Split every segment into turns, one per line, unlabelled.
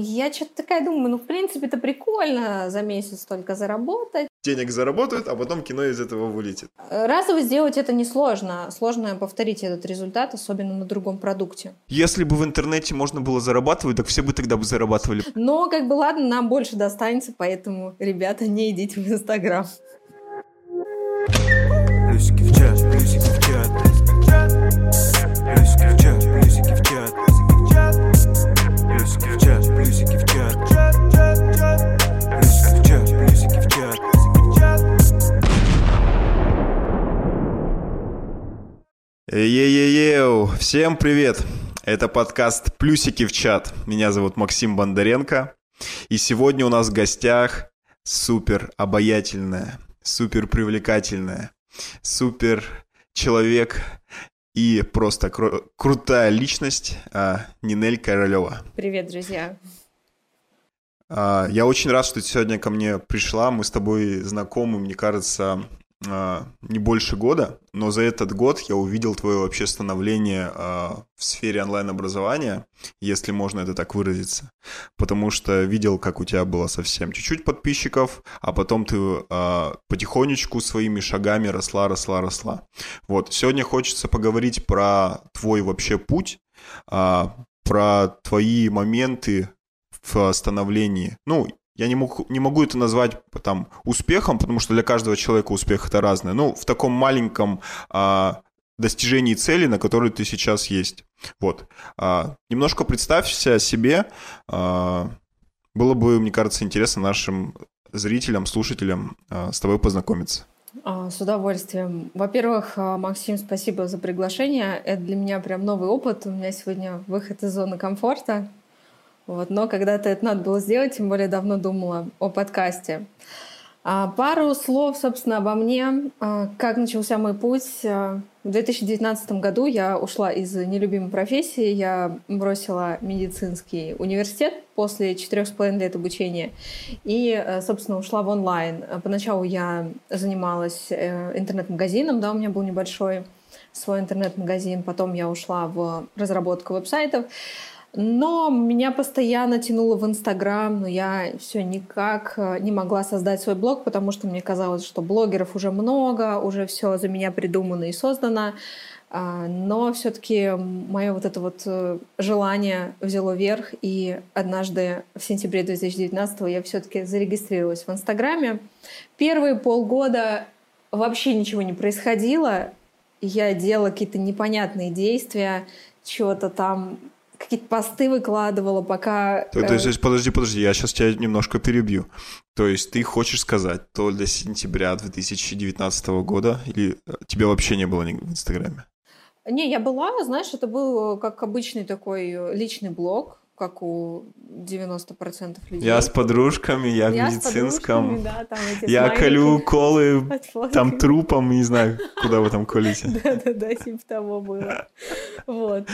Я что-то такая думаю, ну, в принципе, это прикольно за месяц только заработать.
Денег заработают, а потом кино из этого вылетит.
Разово сделать это несложно. Сложно повторить этот результат, особенно на другом продукте.
Если бы в интернете можно было зарабатывать, так все бы тогда бы зарабатывали.
Но, как бы, ладно, нам больше достанется, поэтому, ребята, не идите в Инстаграм. Плюсики в чат, плюсики в чат. Плюсики в чат, плюсики в чат. Е-е-еу, всем привет! Это подкаст «Плюсики в чат». Меня зовут Максим Бондаренко. И сегодня у нас в гостях супер обаятельная, супер привлекательная, супер человек и просто кру- крутая личность а, Нинель Королева. Привет, друзья.
А, я очень рад, что ты сегодня ко мне пришла. Мы с тобой знакомы, мне кажется, а, не больше года, но за этот год я увидел твое вообще становление а, в сфере онлайн-образования, если можно это так выразиться, потому что видел, как у тебя было совсем чуть-чуть подписчиков, а потом ты а, потихонечку своими шагами росла, росла, росла. Вот, сегодня хочется поговорить про твой вообще путь, про твои моменты в становлении. Ну, я не, мог, не могу это назвать там успехом, потому что для каждого человека успех это разное. Ну, в таком маленьком а, достижении цели, на которой ты сейчас есть. Вот. А, немножко представься себе. А, было бы, мне кажется, интересно нашим зрителям, слушателям а, с тобой познакомиться.
А, с удовольствием. Во-первых, а, Максим, спасибо за приглашение. Это для меня прям новый опыт. У меня сегодня выход из зоны комфорта. Вот, но когда-то это надо было сделать, тем более давно думала о подкасте. А, пару слов, собственно, обо мне. А, как начался мой путь? А, в 2019 году я ушла из нелюбимой профессии. Я бросила медицинский университет после четырех с половиной лет обучения и, э, собственно, ушла в онлайн. Поначалу я занималась э, интернет-магазином, да, у меня был небольшой свой интернет-магазин. Потом я ушла в разработку веб-сайтов. Но меня постоянно тянуло в Инстаграм, но я все никак э, не могла создать свой блог, потому что мне казалось, что блогеров уже много, уже все за меня придумано и создано. А, но все-таки мое вот это вот э, желание взяло верх, и однажды в сентябре 2019 я все-таки зарегистрировалась в Инстаграме. Первые полгода вообще ничего не происходило. Я делала какие-то непонятные действия, чего-то там какие-то посты выкладывала, пока...
То, то есть, подожди, подожди, я сейчас тебя немножко перебью. То есть ты хочешь сказать, то для сентября 2019 года или э, тебя вообще не было в Инстаграме?
Не, я была, знаешь, это был как обычный такой э, личный блог, как у 90% людей.
Я с подружками, я, я в медицинском. Да, там я колю уколы там трупом, не знаю, куда вы там колите.
Да-да-да, типа того было. Вот.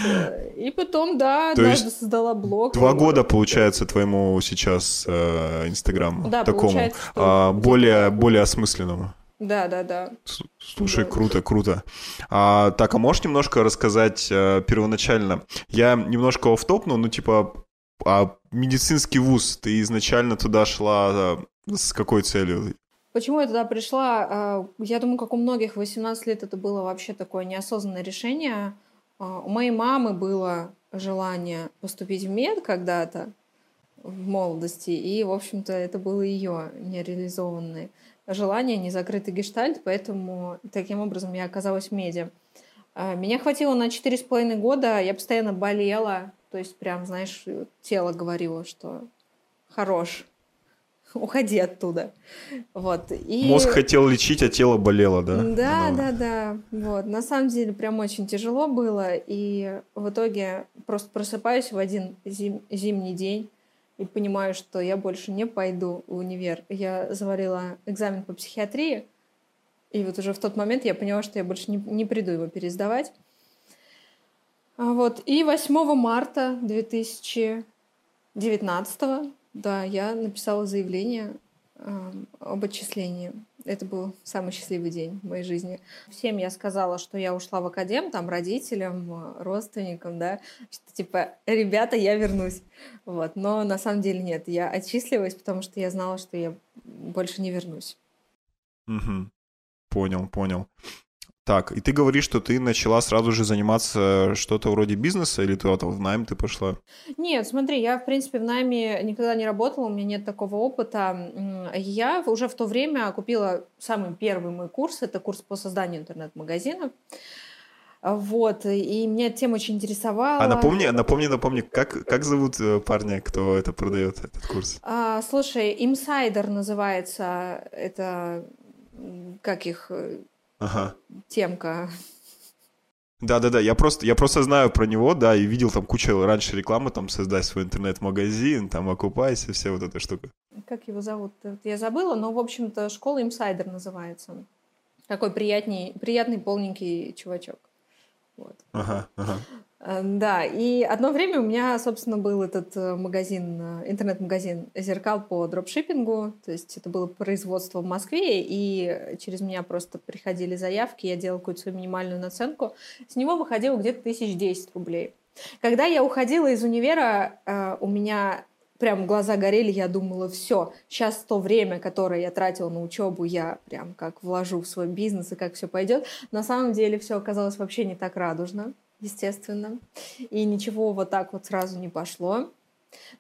И потом, да, однажды создала блог.
Два года, получается, твоему сейчас э, Инстаграму. Такому. А, более, более осмысленному.
Да, да, да.
Слушай, да. круто, круто. А, так, а можешь немножко рассказать а, первоначально? Я немножко офтопнул, ну, типа, а медицинский вуз, ты изначально туда шла а, с какой целью?
Почему я туда пришла? А, я думаю, как у многих, 18 лет это было вообще такое неосознанное решение. А, у моей мамы было желание поступить в мед когда-то в молодости, и, в общем-то, это было ее нереализованное желание, не закрытый гештальт, поэтому таким образом я оказалась в меди. А, меня хватило на четыре с половиной года, я постоянно болела, то есть прям, знаешь, тело говорило, что хорош, уходи оттуда. Вот.
И... Мозг хотел лечить, а тело болело, да?
Да, Но... да, да. Вот. На самом деле прям очень тяжело было, и в итоге просто просыпаюсь в один зим... зимний день, и понимаю, что я больше не пойду в универ. Я заварила экзамен по психиатрии, и вот уже в тот момент я поняла, что я больше не, не приду его пересдавать. А вот. И 8 марта 2019 да, я написала заявление об отчислении. Это был самый счастливый день в моей жизни. Всем я сказала, что я ушла в академ, там, родителям, родственникам, да, что типа, ребята, я вернусь. Вот. Но на самом деле нет, я отчислилась, потому что я знала, что я больше не вернусь.
Угу. Понял, понял. Так, и ты говоришь, что ты начала сразу же заниматься что-то вроде бизнеса, или ты в найм ты пошла?
Нет, смотри, я, в принципе, в найме никогда не работала, у меня нет такого опыта. Я уже в то время купила самый первый мой курс, это курс по созданию интернет-магазинов. Вот, и меня эта тема очень интересовала.
А напомни, напомни, напомни, как, как зовут э, парня, кто это продает, этот курс?
А, слушай, Insider называется, это, как их, э, ага. темка.
Да-да-да, я просто, я просто знаю про него, да, и видел там кучу раньше рекламы, там, создать свой интернет-магазин, там, окупайся, все вот эта штука.
Как его зовут? Я забыла, но, в общем-то, школа Инсайдер называется. Такой приятный, приятный полненький чувачок. Вот. Ага, ага. Э, да, и одно время у меня, собственно, был этот э, магазин, э, интернет-магазин зеркал по дропшиппингу, то есть это было производство в Москве, и через меня просто приходили заявки, я делала какую-то свою минимальную наценку, с него выходило где-то тысяч десять рублей. Когда я уходила из универа, у меня прям глаза горели, я думала, все, сейчас то время, которое я тратила на учебу, я прям как вложу в свой бизнес и как все пойдет. На самом деле все оказалось вообще не так радужно естественно. И ничего вот так вот сразу не пошло.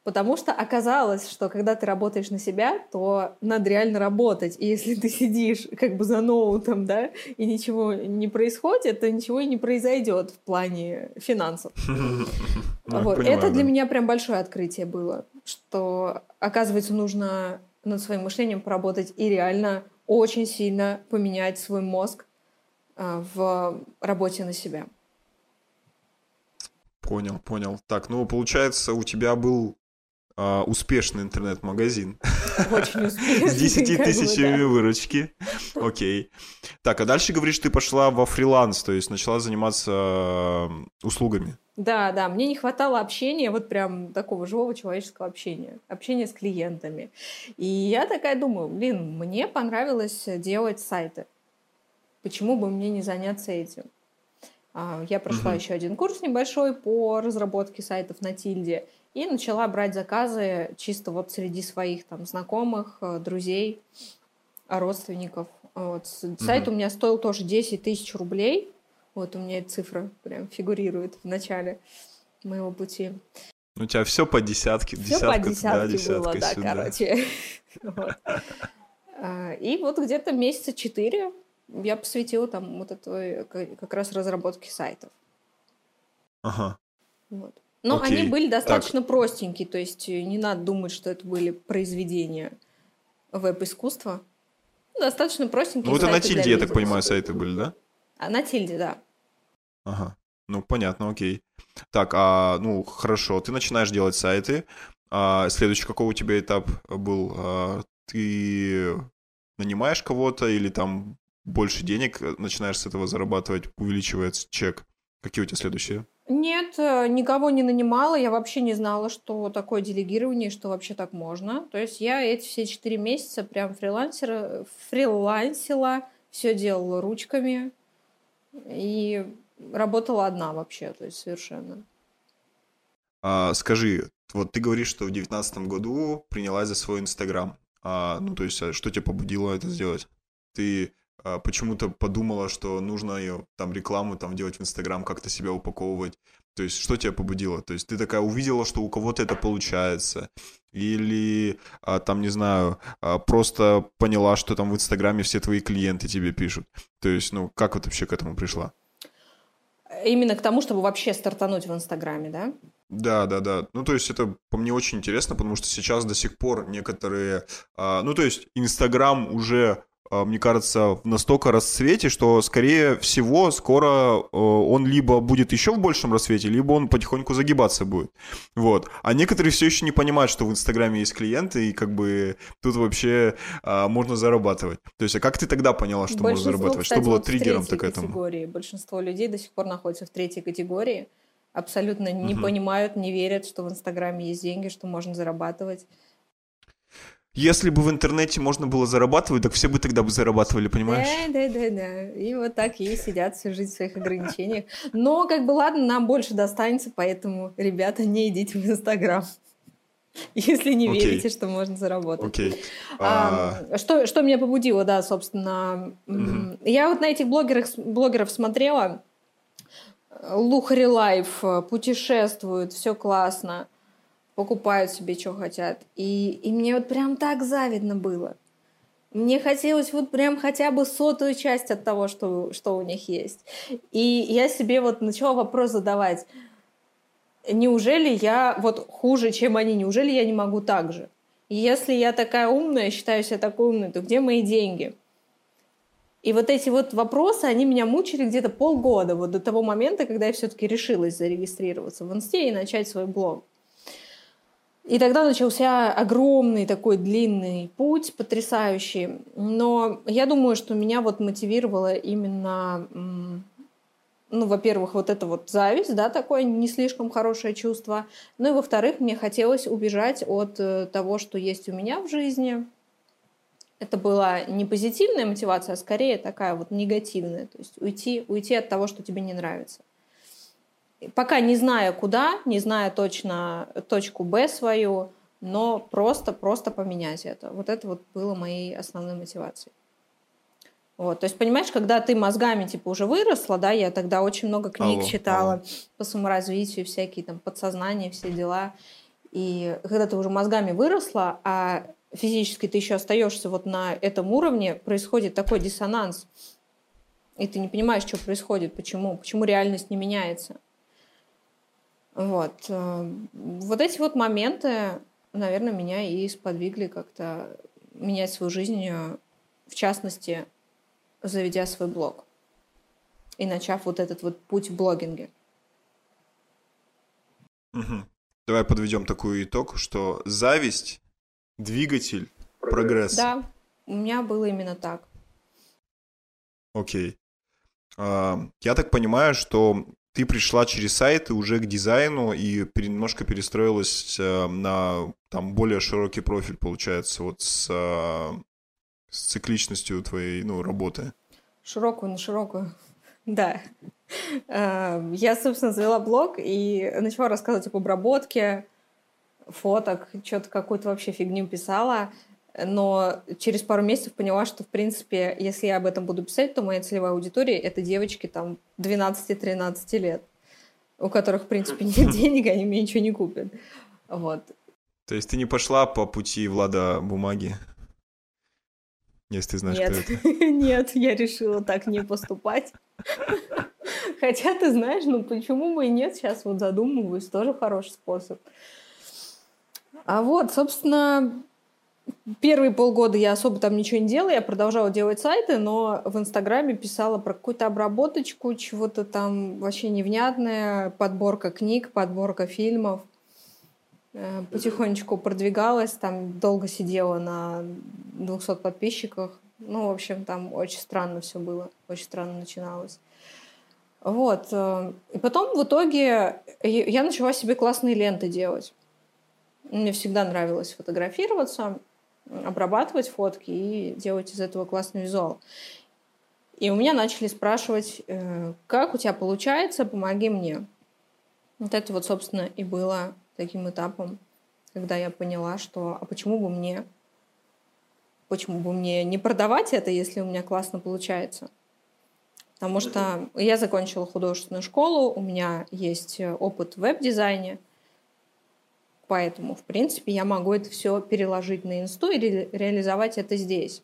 Потому что оказалось, что когда ты работаешь на себя, то надо реально работать. И если ты сидишь как бы за ноутом, да, и ничего не происходит, то ничего и не произойдет в плане финансов. Вот. Это для меня прям большое открытие было, что, оказывается, нужно над своим мышлением поработать и реально очень сильно поменять свой мозг а, в работе на себя.
Понял, понял. Так, ну, получается, у тебя был а, успешный интернет-магазин.
Очень успешный. С
10 тысячами выручки. Окей. Так, а дальше, говоришь, ты пошла во фриланс, то есть начала заниматься э, услугами.
Да, да, мне не хватало общения, вот прям такого живого человеческого общения, общения с клиентами. И я такая думаю, блин, мне понравилось делать сайты. Почему бы мне не заняться этим? А, я прошла угу. еще один курс небольшой по разработке сайтов на Тильде и начала брать заказы чисто вот среди своих там знакомых, э, друзей, родственников. Вот. Сайт у меня стоил тоже 10 тысяч рублей. Вот у меня эта цифра прям фигурирует в начале моего пути.
У тебя все по десятке,
все по десятке туда, было, да, сюда. короче. А, и вот где-то месяца четыре я посвятила там вот этой как раз разработке сайтов.
Ага.
Вот. Но Окей. они были достаточно так. простенькие, то есть э, не надо думать, что это были произведения веб-искусства. Ну, достаточно простенькие
Ну, это на тильде, я так понимаю, сайты были, да?
А, на тильде, да.
Ага. Ну, понятно, окей. Так, а, ну, хорошо, ты начинаешь делать сайты. А, следующий какой у тебя этап был? А, ты нанимаешь кого-то или там больше денег, э, начинаешь с этого зарабатывать, увеличивается чек. Какие у тебя следующие?
Нет, э, никого не нанимала, я вообще не знала, что такое делегирование, что вообще так можно. То есть я эти все четыре месяца прям фрилансера, фрилансила, все делала ручками и работала одна вообще, то есть совершенно.
А, скажи, вот ты говоришь, что в девятнадцатом году принялась за свой Инстаграм. А, ну, то есть, а что тебя побудило это сделать? Ты почему-то подумала, что нужно ее там рекламу там делать в Инстаграм, как-то себя упаковывать. То есть, что тебя побудило? То есть, ты такая увидела, что у кого-то это получается, или а, там, не знаю, а, просто поняла, что там в Инстаграме все твои клиенты тебе пишут. То есть, ну, как вот вообще к этому пришла?
Именно к тому, чтобы вообще стартануть в Инстаграме, да?
Да, да, да. Ну, то есть это по мне очень интересно, потому что сейчас до сих пор некоторые... А, ну, то есть Инстаграм уже а, мне кажется, в настолько расцвете, что, скорее всего, скоро э, он либо будет еще в большем расцвете, либо он потихоньку загибаться будет. Вот. А некоторые все еще не понимают, что в Инстаграме есть клиенты, и как бы тут вообще а, можно зарабатывать. То есть, а как ты тогда поняла, что можно зарабатывать? Кстати, что было вот триггером-то к этому?
Категории. Большинство людей до сих пор находятся в третьей категории, абсолютно не угу. понимают, не верят, что в Инстаграме есть деньги, что можно зарабатывать.
Если бы в интернете можно было зарабатывать, так все бы тогда бы зарабатывали, понимаешь?
Да, да, да, да. И вот так и сидят всю жизнь в своих ограничениях. Но, как бы, ладно, нам больше достанется, поэтому, ребята, не идите в Инстаграм. Если не okay. верите, что можно заработать.
Okay.
А, а... Что, что меня побудило, да, собственно. Mm-hmm. Я вот на этих блогерах, блогеров смотрела. Luxury life путешествуют, все классно покупают себе, что хотят. И, и мне вот прям так завидно было. Мне хотелось вот прям хотя бы сотую часть от того, что, что у них есть. И я себе вот начала вопрос задавать. Неужели я вот хуже, чем они? Неужели я не могу так же? Если я такая умная, считаю себя такой умной, то где мои деньги? И вот эти вот вопросы, они меня мучили где-то полгода, вот до того момента, когда я все-таки решилась зарегистрироваться в Инсте и начать свой блог. И тогда начался огромный такой длинный путь, потрясающий. Но я думаю, что меня вот мотивировало именно, ну, во-первых, вот это вот зависть, да, такое не слишком хорошее чувство. Ну и во-вторых, мне хотелось убежать от э, того, что есть у меня в жизни. Это была не позитивная мотивация, а скорее такая вот негативная. То есть уйти, уйти от того, что тебе не нравится пока не зная куда, не зная точно точку Б свою, но просто, просто поменять это. Вот это вот было моей основной мотивацией. Вот, то есть, понимаешь, когда ты мозгами, типа, уже выросла, да, я тогда очень много книг алло, читала алло. по саморазвитию, всякие там подсознания, все дела. И когда ты уже мозгами выросла, а физически ты еще остаешься вот на этом уровне, происходит такой диссонанс. И ты не понимаешь, что происходит, почему, почему реальность не меняется. Вот. Э, вот эти вот моменты, наверное, меня и сподвигли как-то менять свою жизнь, э, в частности, заведя свой блог и начав вот этот вот путь в блогинге.
Угу. Давай подведем такой итог, что зависть – двигатель прогресса.
Да, у меня было именно так.
Окей. Я так понимаю, что ты пришла через сайты уже к дизайну и немножко перестроилась э, на там более широкий профиль, получается, вот с, э, с цикличностью твоей ну, работы.
Широкую на широкую. Да. Э, я, собственно, завела блог и начала рассказывать об обработке фоток, что-то какую-то вообще фигню писала но через пару месяцев поняла, что, в принципе, если я об этом буду писать, то моя целевая аудитория — это девочки там 12-13 лет, у которых, в принципе, нет денег, они мне ничего не купят. Вот.
То есть ты не пошла по пути Влада бумаги? Если ты знаешь,
Нет.
кто это.
Нет, я решила так не поступать. Хотя, ты знаешь, ну почему бы и нет, сейчас вот задумываюсь, тоже хороший способ. А вот, собственно, Первые полгода я особо там ничего не делала, я продолжала делать сайты, но в Инстаграме писала про какую-то обработочку, чего-то там вообще невнятное, подборка книг, подборка фильмов. Э, потихонечку продвигалась, там долго сидела на 200 подписчиках. Ну, в общем, там очень странно все было, очень странно начиналось. Вот. Э, и потом в итоге я начала себе классные ленты делать. Мне всегда нравилось фотографироваться обрабатывать фотки и делать из этого классный визуал. И у меня начали спрашивать, э, как у тебя получается, помоги мне. Вот это вот, собственно, и было таким этапом, когда я поняла, что а почему бы мне, почему бы мне не продавать это, если у меня классно получается? Потому что я закончила художественную школу, у меня есть опыт в веб-дизайне – Поэтому, в принципе, я могу это все переложить на инсту и ре- реализовать это здесь.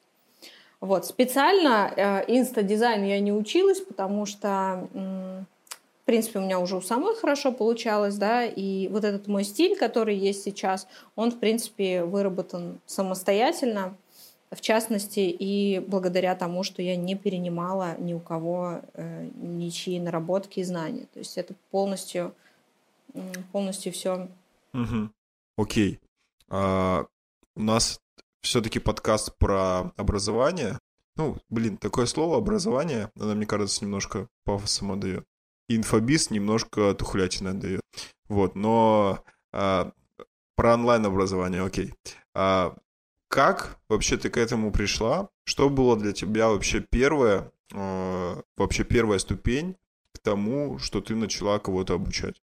Вот. Специально э, инста-дизайн я не училась, потому что, в принципе, у меня уже у самой хорошо получалось, да, и вот этот мой стиль, который есть сейчас, он, в принципе, выработан самостоятельно, в частности, и благодаря тому, что я не перенимала ни у кого э, ничьи наработки и знания. То есть это полностью, полностью все
Угу. Окей. А, у нас все-таки подкаст про образование. Ну, блин, такое слово образование, оно, мне кажется, немножко пафосом отдает. Инфобиз немножко тухлятина отдает. Вот, но а, про онлайн-образование, окей. А, как вообще ты к этому пришла? Что было для тебя вообще первое, э, вообще первая ступень к тому, что ты начала кого-то обучать?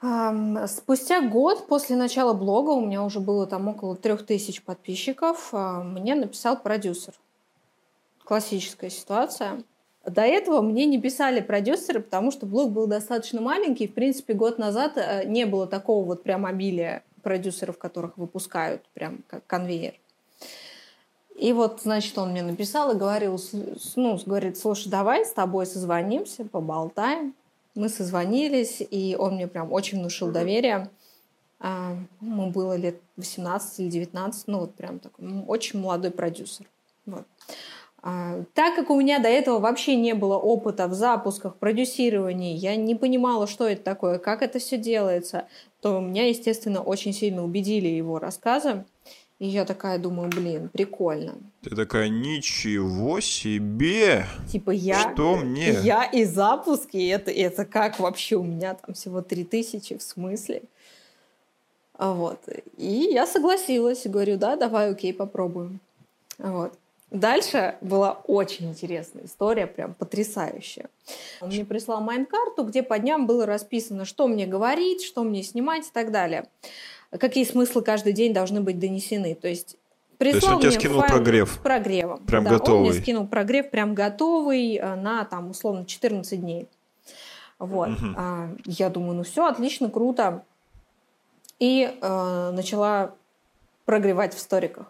Спустя год после начала блога, у меня уже было там около трех тысяч подписчиков, а, мне написал продюсер. Классическая ситуация. До этого мне не писали продюсеры, потому что блог был достаточно маленький. В принципе, год назад э, не было такого вот прям обилия продюсеров, которых выпускают прям как конвейер. И вот, значит, он мне написал и говорил, ну, говорит, слушай, давай с тобой созвонимся, поболтаем. Мы созвонились, и он мне прям очень внушил доверие. А, ему было лет 18 или 19, ну вот прям такой очень молодой продюсер. Вот. А, так как у меня до этого вообще не было опыта в запусках, продюсировании, я не понимала, что это такое, как это все делается, то меня, естественно, очень сильно убедили его рассказы. И я такая думаю, блин, прикольно.
Ты такая, ничего себе!
Типа я...
Что мне?
Я и запуски, это, это как вообще у меня там всего три тысячи, в смысле? А вот. И я согласилась, говорю, да, давай, окей, попробуем. Вот. Дальше была очень интересная история, прям потрясающая. Он мне прислал майн-карту, где по дням было расписано, что мне говорить, что мне снимать и так далее какие смыслы каждый день должны быть донесены. То есть
прислал То есть он тебе скинул файл прогрев?
С прогревом.
Прям да, готовый?
Он мне скинул прогрев прям готовый э, на, там, условно, 14 дней. Вот. Угу. Я думаю, ну все, отлично, круто. И э, начала прогревать в сториках.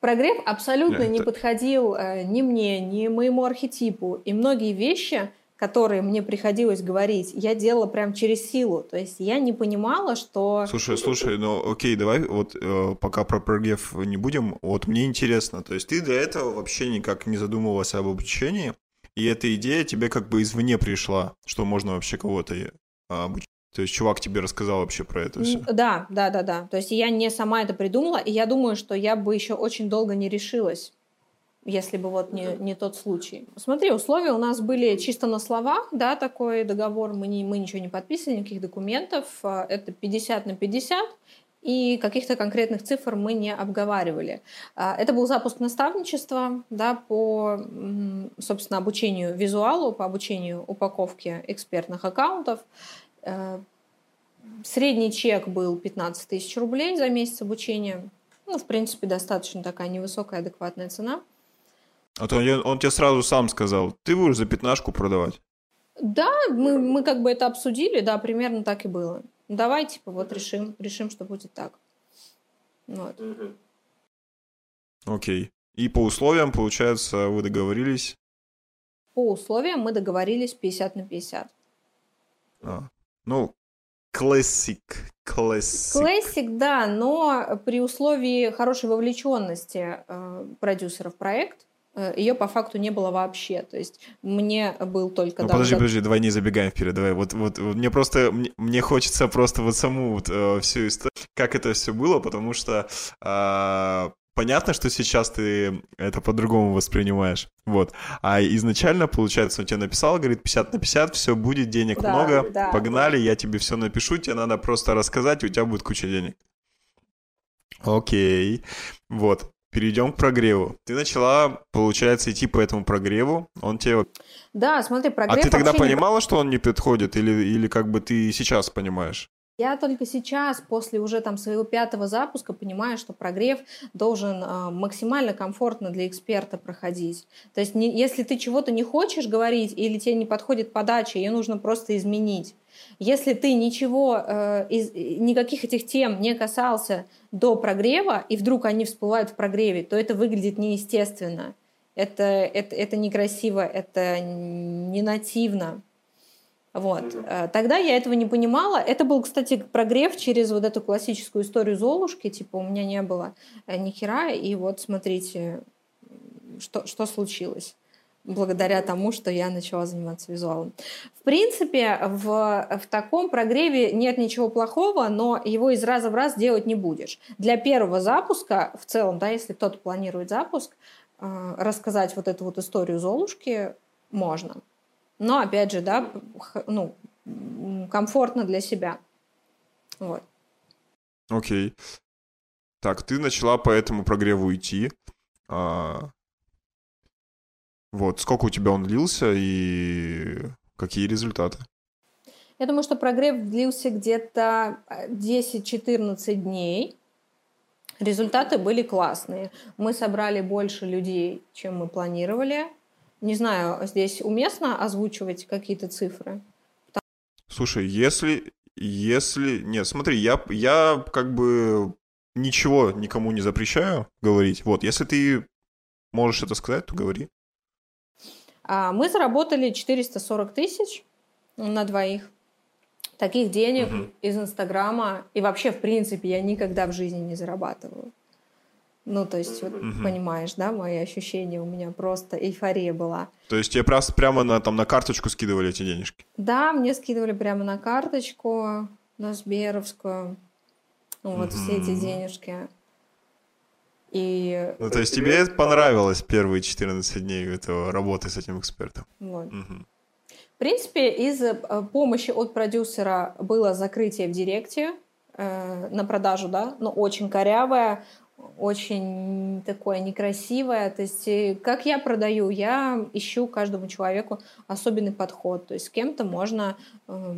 Прогрев абсолютно Это... не подходил э, ни мне, ни моему архетипу. И многие вещи которые мне приходилось говорить, я делала прям через силу. То есть я не понимала, что...
Слушай, слушай, ну окей, давай вот э, пока про прогрев не будем. Вот мне интересно, то есть ты до этого вообще никак не задумывалась об обучении, и эта идея тебе как бы извне пришла, что можно вообще кого-то э, обучить. То есть чувак тебе рассказал вообще про это все?
Да, да, да, да. То есть я не сама это придумала, и я думаю, что я бы еще очень долго не решилась если бы вот не, не тот случай. Смотри, условия у нас были чисто на словах, да, такой договор, мы, не, мы ничего не подписывали, никаких документов, а, это 50 на 50, и каких-то конкретных цифр мы не обговаривали. А, это был запуск наставничества да, по, собственно, обучению визуалу, по обучению упаковки экспертных аккаунтов. Э, средний чек был 15 тысяч рублей за месяц обучения. Ну, в принципе, достаточно такая невысокая, адекватная цена.
А то он, он тебе сразу сам сказал, ты будешь за пятнашку продавать.
Да, мы, мы как бы это обсудили, да, примерно так и было. Давай, типа, вот решим, решим, что будет так. Вот.
Окей. И по условиям, получается, вы договорились?
По условиям мы договорились 50 на 50.
А. Ну, классик. Классик.
Классик, да, но при условии хорошей вовлеченности э, продюсеров в проект, ее по факту не было вообще. То есть мне был только...
Ну, подожди, подожди, давай не забегаем вперед, давай. Вот, вот, вот мне просто, мне, мне хочется просто вот саму вот, э, всю историю, как это все было, потому что э, понятно, что сейчас ты это по-другому воспринимаешь. Вот. А изначально, получается, он тебе написал, говорит, 50 на 50, все будет, денег да, много, да. погнали, я тебе все напишу, тебе надо просто рассказать, и у тебя будет куча денег. Окей. Вот перейдем к прогреву. Ты начала, получается, идти по этому прогреву. Он тебе...
Да, смотри, прогрев...
А ты тогда понимала, не... что он не подходит? Или, или как бы ты сейчас понимаешь?
Я только сейчас, после уже там своего пятого запуска, понимаю, что прогрев должен э, максимально комфортно для эксперта проходить. То есть не, если ты чего-то не хочешь говорить или тебе не подходит подача, ее нужно просто изменить. Если ты ничего, э, из, никаких этих тем не касался до прогрева, и вдруг они всплывают в прогреве, то это выглядит неестественно. Это, это, это некрасиво, это не нативно. Вот. Mm-hmm. Тогда я этого не понимала. Это был, кстати, прогрев через вот эту классическую историю Золушки. Типа у меня не было э, ни хера, и вот смотрите, что, что случилось благодаря тому, что я начала заниматься визуалом. В принципе, в, в таком прогреве нет ничего плохого, но его из раза в раз делать не будешь. Для первого запуска, в целом, да, если кто-то планирует запуск, э, рассказать вот эту вот историю Золушки можно. Но, опять же, да, ну, комфортно для себя. Вот.
Окей. Так, ты начала по этому прогреву идти. А... Вот, сколько у тебя он длился и какие результаты?
Я думаю, что прогрев длился где-то 10-14 э, дней. Результаты были классные. Мы собрали больше людей, чем мы планировали. Не знаю, здесь уместно озвучивать какие-то цифры?
Слушай, если... Если... Нет, смотри, я, я как бы ничего никому не запрещаю говорить. Вот, если ты можешь это сказать, то говори.
А, мы заработали 440 тысяч на двоих. Таких денег угу. из Инстаграма и вообще, в принципе, я никогда в жизни не зарабатываю. Ну, то есть, вот, угу. понимаешь, да, мои ощущения, у меня просто эйфория была.
То есть тебе просто прямо на, там, на карточку скидывали эти денежки?
Да, мне скидывали прямо на карточку, на Сберовскую, ну, вот угу. все эти денежки. И...
Ну, то есть тебе понравилось первые 14 дней этого работы с этим экспертом?
Вот. Угу. В принципе, из э, помощи от продюсера было закрытие в директе э, на продажу, да, но очень корявое, очень такое некрасивое. То есть, э, как я продаю, я ищу каждому человеку особенный подход. То есть, с кем-то можно э,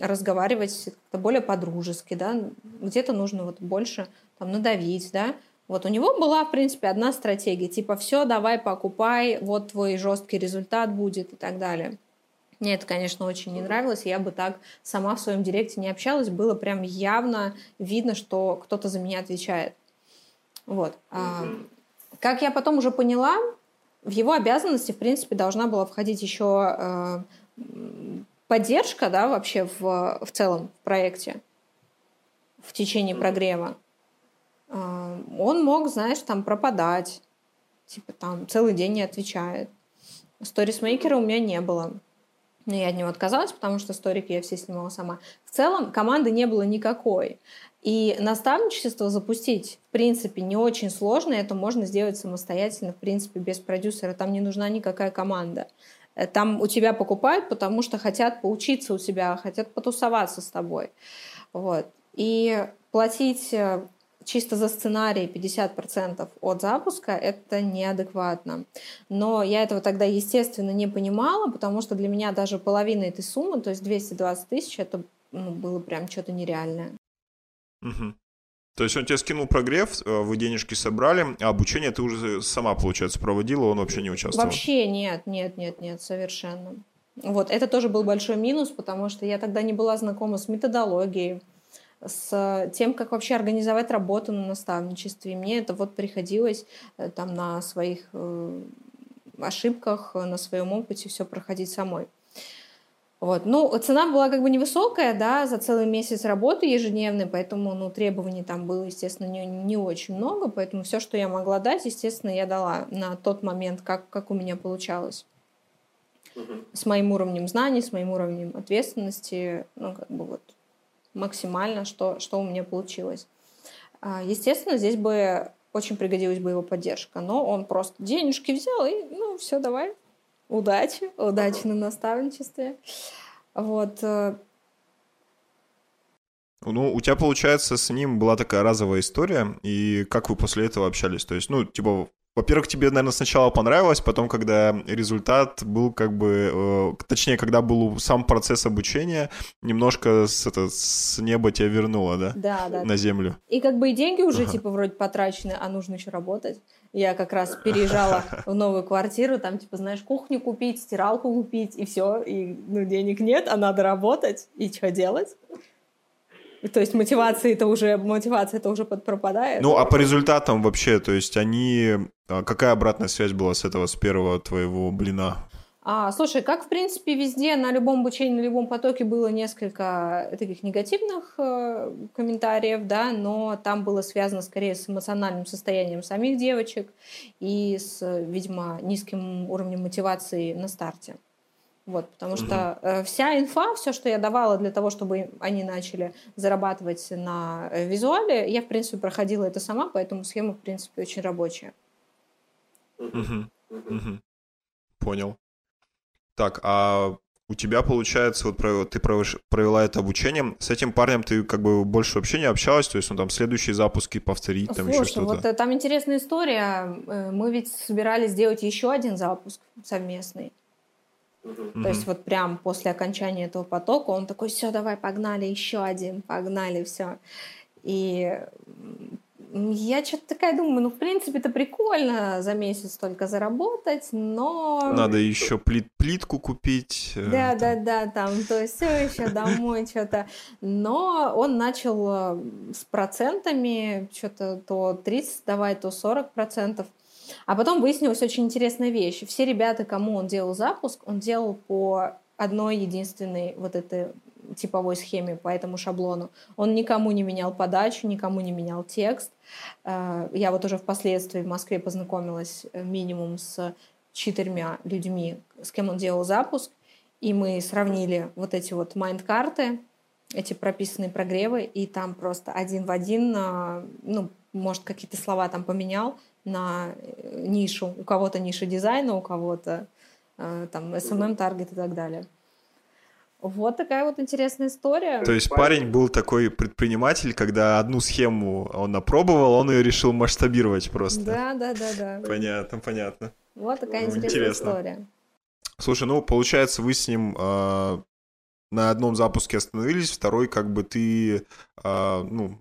разговаривать более по-дружески, да, где-то нужно вот больше там надавить, да, вот у него была, в принципе, одна стратегия, типа все, давай покупай, вот твой жесткий результат будет и так далее. Мне это, конечно, очень не нравилось. Я бы так сама в своем директе не общалась. Было прям явно видно, что кто-то за меня отвечает. Вот. Mm-hmm. Как я потом уже поняла, в его обязанности, в принципе, должна была входить еще э, поддержка, да, вообще в, в целом в проекте в течение прогрева. Э, он мог, знаешь, там пропадать, типа там целый день не отвечает. Сторисмейкера у меня не было. Но я от него отказалась, потому что сторики я все снимала сама. В целом команды не было никакой. И наставничество запустить, в принципе, не очень сложно. Это можно сделать самостоятельно, в принципе, без продюсера. Там не нужна никакая команда. Э, там у тебя покупают, потому что хотят поучиться у тебя, хотят потусоваться с тобой. Вот. И платить э, чисто за сценарий 50% от запуска – это неадекватно. Но я этого тогда, естественно, не понимала, потому что для меня даже половина этой суммы, то есть 220 тысяч, это ну, было прям что-то нереальное.
Угу. То есть он тебе скинул прогрев, э, вы денежки собрали, а обучение ты уже сама, получается, проводила, он вообще не участвовал?
Вообще нет, нет, нет, нет, совершенно. Вот, это тоже был большой минус, потому что я тогда не была знакома с методологией, с тем, как вообще организовать работу на наставничестве. И мне это вот приходилось э, там на своих э, ошибках, на своем опыте все проходить самой. Вот. Ну, цена была как бы невысокая, да, за целый месяц работы ежедневной, поэтому, ну, требований там было, естественно, не, не очень много, поэтому все, что я могла дать, естественно, я дала на тот момент, как, как у меня получалось. С моим уровнем знаний, с моим уровнем ответственности, ну, как бы вот максимально, что, что у меня получилось. А, естественно, здесь бы очень пригодилась бы его поддержка, но он просто денежки взял и, ну, все, давай, удачи, удачи на наставничестве. Вот. Э,
ну, у тебя, получается, с ним была такая разовая история, и как вы после этого общались? То есть, ну, типа, во-первых, тебе, наверное, сначала понравилось, потом, когда результат был как бы... Э, точнее, когда был сам процесс обучения, немножко с, это, с неба тебя вернуло, да?
Да, да.
На землю.
И как бы и деньги уже, ага. типа, вроде потрачены, а нужно еще работать. Я как раз переезжала в новую квартиру, там, типа, знаешь, кухню купить, стиралку купить, и все, и, ну, денег нет, а надо работать, и что делать? То есть мотивация это уже мотивация это уже пропадает.
Ну а по результатам вообще, то есть они а какая обратная связь была с этого с первого твоего блина?
А, слушай, как в принципе везде на любом обучении, на любом потоке было несколько таких негативных э, комментариев, да, но там было связано скорее с эмоциональным состоянием самих девочек и с, видимо, низким уровнем мотивации на старте. Вот, потому угу. что э, вся инфа, все, что я давала для того, чтобы они начали зарабатывать на э, визуале, я, в принципе, проходила это сама, поэтому схема, в принципе, очень рабочая.
Угу. Угу. Понял. Так, а у тебя получается, вот ты провела это обучение, с этим парнем ты как бы больше вообще не общалась, то есть он там следующие запуски повторить, там Слушай, еще что-то?
вот э, там интересная история, э, мы ведь собирались сделать еще один запуск совместный. Mm-hmm. То есть вот прям после окончания этого потока он такой, все, давай, погнали, еще один, погнали, все. И я что-то такая думаю, ну, в принципе, это прикольно за месяц только заработать, но...
Надо еще плит плитку купить.
Э, да, там. да, да, там, то есть все еще домой что-то. Но он начал э, с процентами, что-то то 30 давать, то 40 процентов. А потом выяснилась очень интересная вещь. Все ребята, кому он делал запуск, он делал по одной единственной вот этой типовой схеме, по этому шаблону. Он никому не менял подачу, никому не менял текст. Э, я вот уже впоследствии в Москве познакомилась э, минимум с четырьмя людьми, с кем он делал запуск, и мы сравнили вот эти вот майнд-карты, эти прописанные прогревы, и там просто один в один, э, ну, может, какие-то слова там поменял на нишу. У кого-то ниша дизайна, у кого-то там SMM-таргет и так далее. Вот такая вот интересная история.
То есть парень был такой предприниматель, когда одну схему он опробовал, он ее решил масштабировать просто.
Да, да, да, да.
Понятно, понятно.
Вот такая ну, интересная Интересно. история.
Слушай, ну получается, вы с ним э, на одном запуске остановились, второй, как бы ты, э, ну,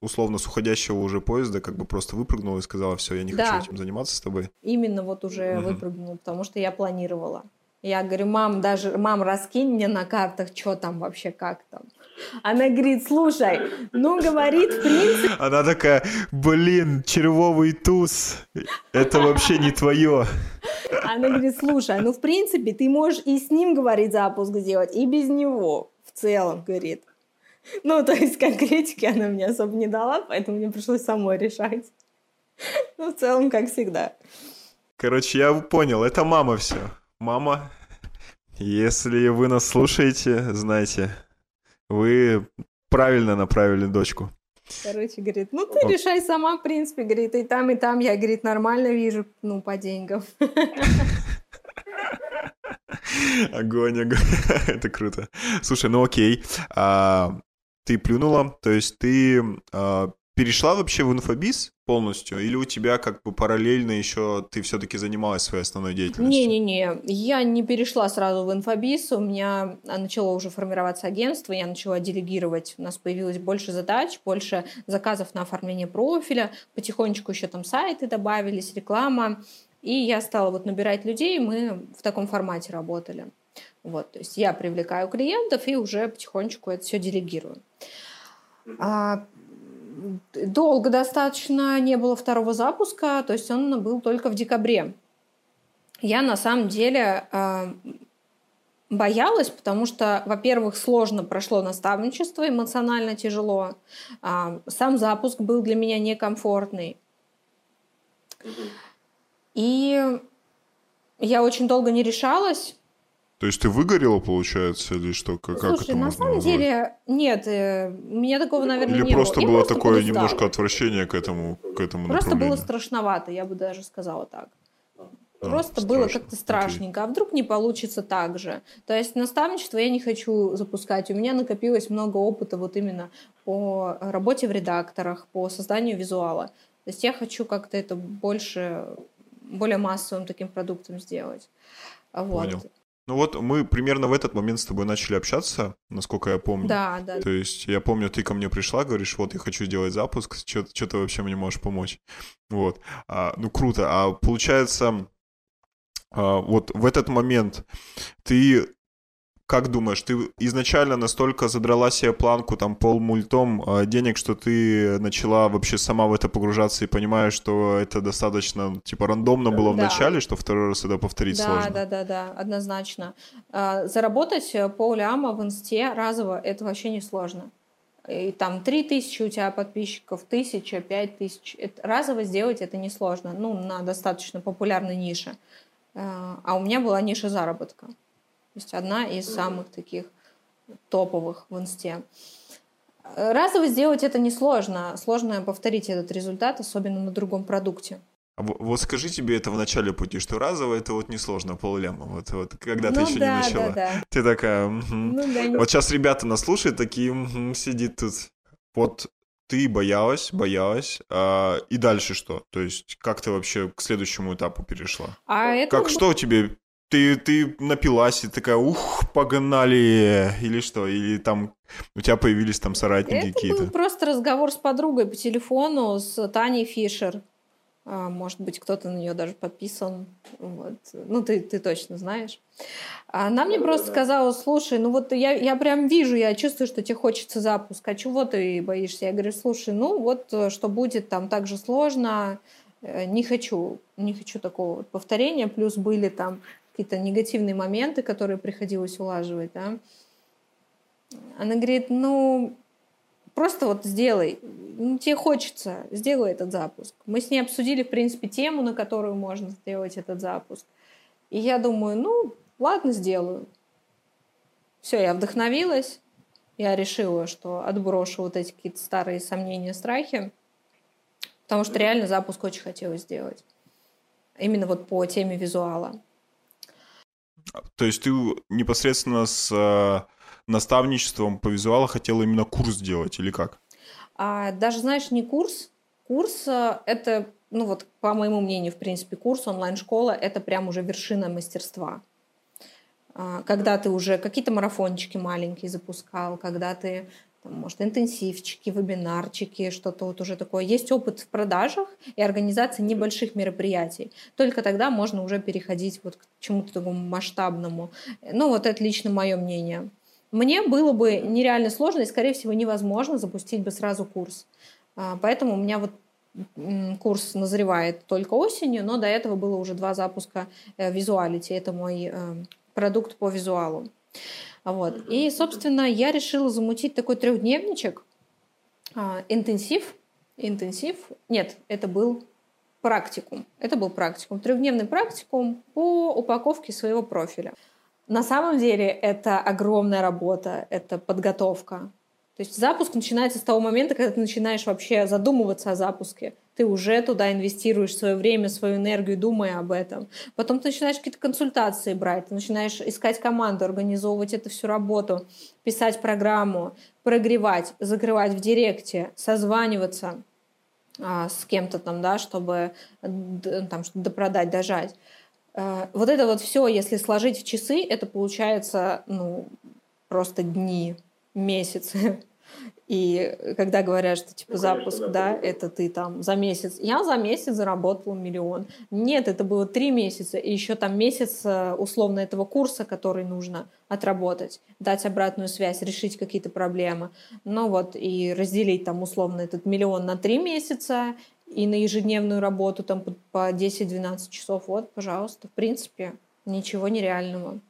условно, с уходящего уже поезда, как бы просто выпрыгнул и сказала, все, я не да. хочу этим заниматься с тобой.
Именно вот уже угу. выпрыгнул, потому что я планировала. Я говорю, мам, даже, мам, раскинь мне на картах, что там вообще, как там. Она говорит, слушай, ну, говорит, в принципе...
Она такая, блин, червовый туз, это вообще не твое.
Она говорит, слушай, ну, в принципе, ты можешь и с ним, говорит, запуск сделать, и без него в целом, говорит. Ну, то есть конкретики она мне особо не дала, поэтому мне пришлось самой решать. Ну, в целом, как всегда.
Короче, я понял, это мама все мама, если вы нас слушаете, знайте, вы правильно направили дочку.
Короче, говорит, ну ты решай сама, в принципе, говорит, и там, и там я, говорит, нормально вижу, ну, по деньгам.
Огонь, огонь. Это круто. Слушай, ну окей. А, ты плюнула, то есть ты а, перешла вообще в инфобиз полностью? Или у тебя как бы параллельно еще ты все-таки занималась своей основной деятельностью?
Не-не-не, я не перешла сразу в инфобиз, у меня начало уже формироваться агентство, я начала делегировать, у нас появилось больше задач, больше заказов на оформление профиля, потихонечку еще там сайты добавились, реклама, и я стала вот набирать людей, мы в таком формате работали. Вот, то есть я привлекаю клиентов и уже потихонечку это все делегирую. А долго достаточно не было второго запуска, то есть он был только в декабре. Я на самом деле э, боялась, потому что, во-первых, сложно прошло наставничество, эмоционально тяжело. Э, сам запуск был для меня некомфортный. И я очень долго не решалась.
То есть ты выгорела, получается, или что? Как,
Слушай,
это
на самом
назвать?
деле нет, э, у меня такого, наверное,
или
не
просто
было.
было просто такое немножко отвращение к этому, к этому
Просто было страшновато, я бы даже сказала так. А, Просто страшно. было как-то страшненько. Okay. А вдруг не получится так же? То есть наставничество я не хочу запускать. У меня накопилось много опыта вот именно по работе в редакторах, по созданию визуала. То есть я хочу как-то это больше, более массовым таким продуктом сделать. Вот. Понял.
Ну вот мы примерно в этот момент с тобой начали общаться, насколько я помню.
Да, да.
То есть я помню, ты ко мне пришла, говоришь, вот я хочу сделать запуск, что ты вообще мне можешь помочь. Вот. А, ну круто. А получается, а, вот в этот момент ты как думаешь, ты изначально настолько задрала себе планку там пол мультом э, денег, что ты начала вообще сама в это погружаться и понимаешь, что это достаточно типа рандомно было в да. начале, что второй раз это повторить
да,
сложно?
Да, да, да, однозначно. А, заработать пол ляма в инсте разово это вообще не сложно. И там три тысячи у тебя подписчиков, тысяча, пять тысяч. Разово сделать это несложно, ну, на достаточно популярной нише. А, а у меня была ниша заработка. То есть одна из самых таких топовых в инсте. Разово сделать это несложно. Сложно повторить этот результат, особенно на другом продукте.
А вот скажи тебе это в начале пути, что разово это вот несложно, полляма. Вот, вот когда ну, ты еще да, не начала. Да, да. Ты такая, угу. ну, да, вот сейчас ребята нас слушают, такие, угу, сидит тут. Вот ты боялась, боялась, а, и дальше что? То есть как ты вообще к следующему этапу перешла? А это... Как что тебе ты, ты напилась и такая, ух, погнали, или что, или там у тебя появились там соратники какие-то?
Это был просто разговор с подругой по телефону, с Таней Фишер. А, может быть, кто-то на нее даже подписан. Вот. Ну, ты, ты точно знаешь. Она мне просто сказала, слушай, ну вот я, я прям вижу, я чувствую, что тебе хочется запуск. А чего ты боишься? Я говорю, слушай, ну вот э, что будет там так же сложно, э, не хочу, не хочу такого повторения. Плюс были там какие-то негативные моменты, которые приходилось улаживать, да. Она говорит, ну, просто вот сделай, ну, тебе хочется, сделай этот запуск. Мы с ней обсудили, в принципе, тему, на которую можно сделать этот запуск. И я думаю, ну, ладно, сделаю. Все, я вдохновилась, я решила, что отброшу вот эти какие-то старые сомнения, страхи, потому что реально запуск очень хотелось сделать. Именно вот по теме визуала.
То есть ты непосредственно с э, наставничеством по визуалу хотела именно курс сделать или как?
А, даже, знаешь, не курс. Курс э, — это, ну вот, по моему мнению, в принципе, курс, онлайн-школа — это прям уже вершина мастерства. А, когда ты уже какие-то марафончики маленькие запускал, когда ты может, интенсивчики, вебинарчики, что-то вот уже такое. Есть опыт в продажах и организации небольших мероприятий. Только тогда можно уже переходить вот к чему-то такому масштабному. Ну, вот это лично мое мнение. Мне было бы нереально сложно и, скорее всего, невозможно запустить бы сразу курс. А, поэтому у меня вот курс назревает только осенью, но до этого было уже два запуска э, визуалити. Это мой э, продукт по визуалу. Вот. И, собственно, я решила замутить такой трехдневничек, а, интенсив, интенсив, нет, это был практикум, это был практикум, трехдневный практикум по упаковке своего профиля. На самом деле это огромная работа, это подготовка. То есть запуск начинается с того момента, когда ты начинаешь вообще задумываться о запуске ты уже туда инвестируешь свое время, свою энергию, думая об этом. Потом ты начинаешь какие-то консультации брать, ты начинаешь искать команду, организовывать эту всю работу, писать программу, прогревать, закрывать в директе, созваниваться а, с кем-то там, да, чтобы там что-то допродать, дожать. А, вот это вот все, если сложить в часы, это получается, ну, просто дни, месяцы. И когда говорят, что типа ну, запуск, конечно, да, это ты там за месяц. Я за месяц заработала миллион. Нет, это было три месяца. И еще там месяц э, условно этого курса, который нужно отработать, дать обратную связь, решить какие-то проблемы. Ну вот, и разделить там условно этот миллион на три месяца и на ежедневную работу там по 10-12 часов. Вот, пожалуйста, в принципе, ничего нереального.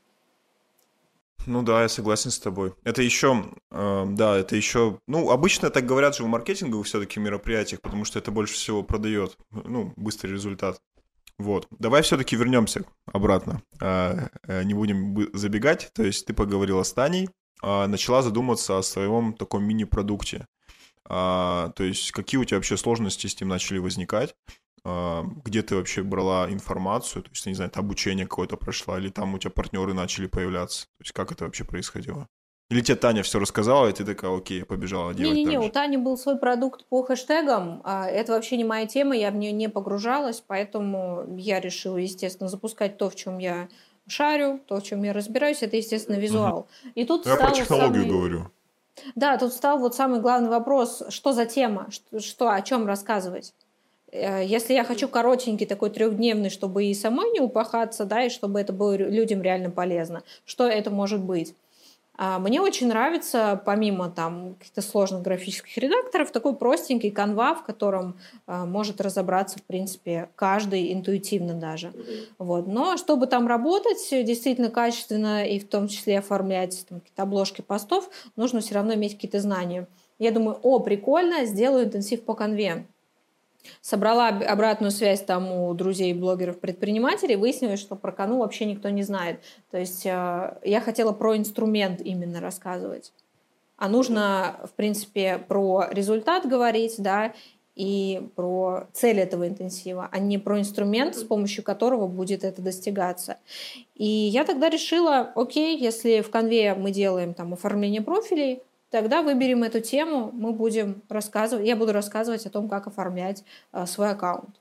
Ну да, я согласен с тобой. Это еще, э, да, это еще, ну, обычно так говорят же в маркетинговых все-таки мероприятиях, потому что это больше всего продает, ну, быстрый результат. Вот. Давай все-таки вернемся обратно. Э, э, не будем забегать. То есть ты поговорила с Таней, э, начала задуматься о своем таком мини-продукте. Э, то есть какие у тебя вообще сложности с этим начали возникать? А, где ты вообще брала информацию, то есть, не знаю, обучение какое-то прошла, или там у тебя партнеры начали появляться, то есть как это вообще происходило? Или тебе Таня все рассказала, и ты такая, окей, побежала делать
Не-не-не, у Тани был свой продукт по хэштегам, а это вообще не моя тема, я в нее не погружалась, поэтому я решила, естественно, запускать то, в чем я шарю, то, в чем я разбираюсь, это, естественно, визуал. Угу. И тут
я про технологию самый... говорю.
Да, тут стал вот самый главный вопрос, что за тема, что, что о чем рассказывать. Э, если я хочу коротенький такой трехдневный, чтобы и самой не упахаться, да, и чтобы это было людям реально полезно, что это может быть? А, мне очень нравится, помимо там каких-то сложных графических редакторов, такой простенький канва, в котором а, может разобраться, в принципе, каждый интуитивно даже. Вот. Но чтобы там работать действительно качественно и в том числе оформлять там, какие-то обложки постов, нужно все равно иметь какие-то знания. Я думаю, о, прикольно, сделаю интенсив по конве. Собрала обратную связь там у друзей, блогеров, предпринимателей, выяснилось, что про кану вообще никто не знает. То есть э, я хотела про инструмент именно рассказывать. А нужно, в принципе, про результат говорить, да, и про цель этого интенсива, а не про инструмент, с помощью которого будет это достигаться. И я тогда решила, окей, если в конве мы делаем там оформление профилей, тогда выберем эту тему, мы будем рассказывать, я буду рассказывать о том, как оформлять э, свой аккаунт.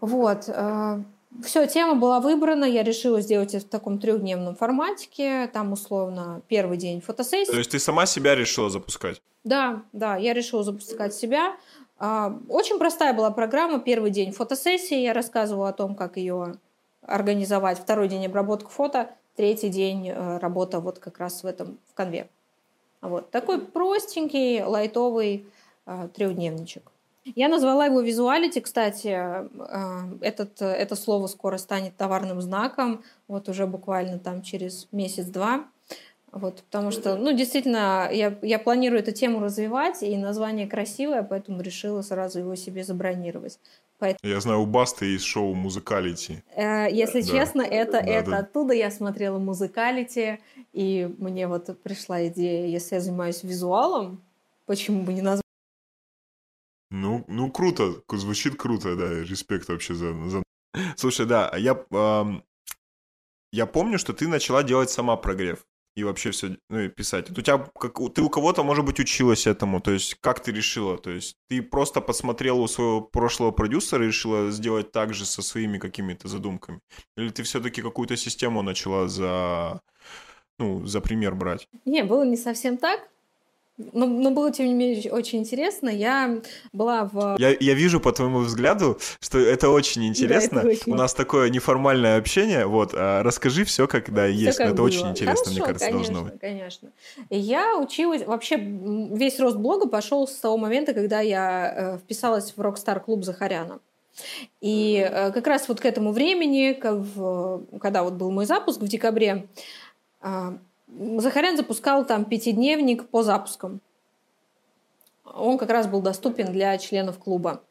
Вот. Э, все, тема была выбрана, я решила сделать это в таком трехдневном форматике, там условно первый день фотосессии.
То есть ты сама себя решила запускать?
Да, да, я решила запускать себя. А, очень простая была программа, первый день фотосессии, я рассказывала о том, как ее организовать, второй день обработка фото, третий день э, работа вот как раз в этом, в конве. Вот, такой простенький, лайтовый э, трехдневничек. Я назвала его визуалити, кстати. Э, этот, это слово скоро станет товарным знаком, вот уже буквально там через месяц-два. Вот, потому что, ну, действительно, я, я планирую эту тему развивать, и название красивое, поэтому решила сразу его себе забронировать.
Поэтому... Я знаю, у Басты есть шоу «Музыкалити».
Э, если да. честно, это, да, это да. оттуда я смотрела «Музыкалити», и мне вот пришла идея, если я занимаюсь визуалом, почему бы не назвать
ну, ну круто, звучит круто, да, респект вообще за... за... Слушай, да, я, э, я помню, что ты начала делать сама прогрев и вообще все ну, писать. у тебя, как, ты у кого-то, может быть, училась этому, то есть как ты решила? То есть ты просто посмотрела у своего прошлого продюсера и решила сделать так же со своими какими-то задумками? Или ты все-таки какую-то систему начала за, ну, за пример брать?
Не, было не совсем так. Но, но было, тем не менее, очень интересно. Я была в...
Я, я вижу по твоему взгляду, что это очень интересно. Да, это очень... У нас такое неформальное общение. Вот, а расскажи все, как да, все есть. Как это было. очень интересно, Хорошо, мне кажется,
конечно,
должно быть.
Конечно. Я училась... Вообще, весь рост блога пошел с того момента, когда я э, вписалась в Rockstar клуб Захаряна. И э, как раз вот к этому времени, когда вот был мой запуск в декабре, а, Захарян запускал там пятидневник по запускам. Он как раз был доступен для членов клуба.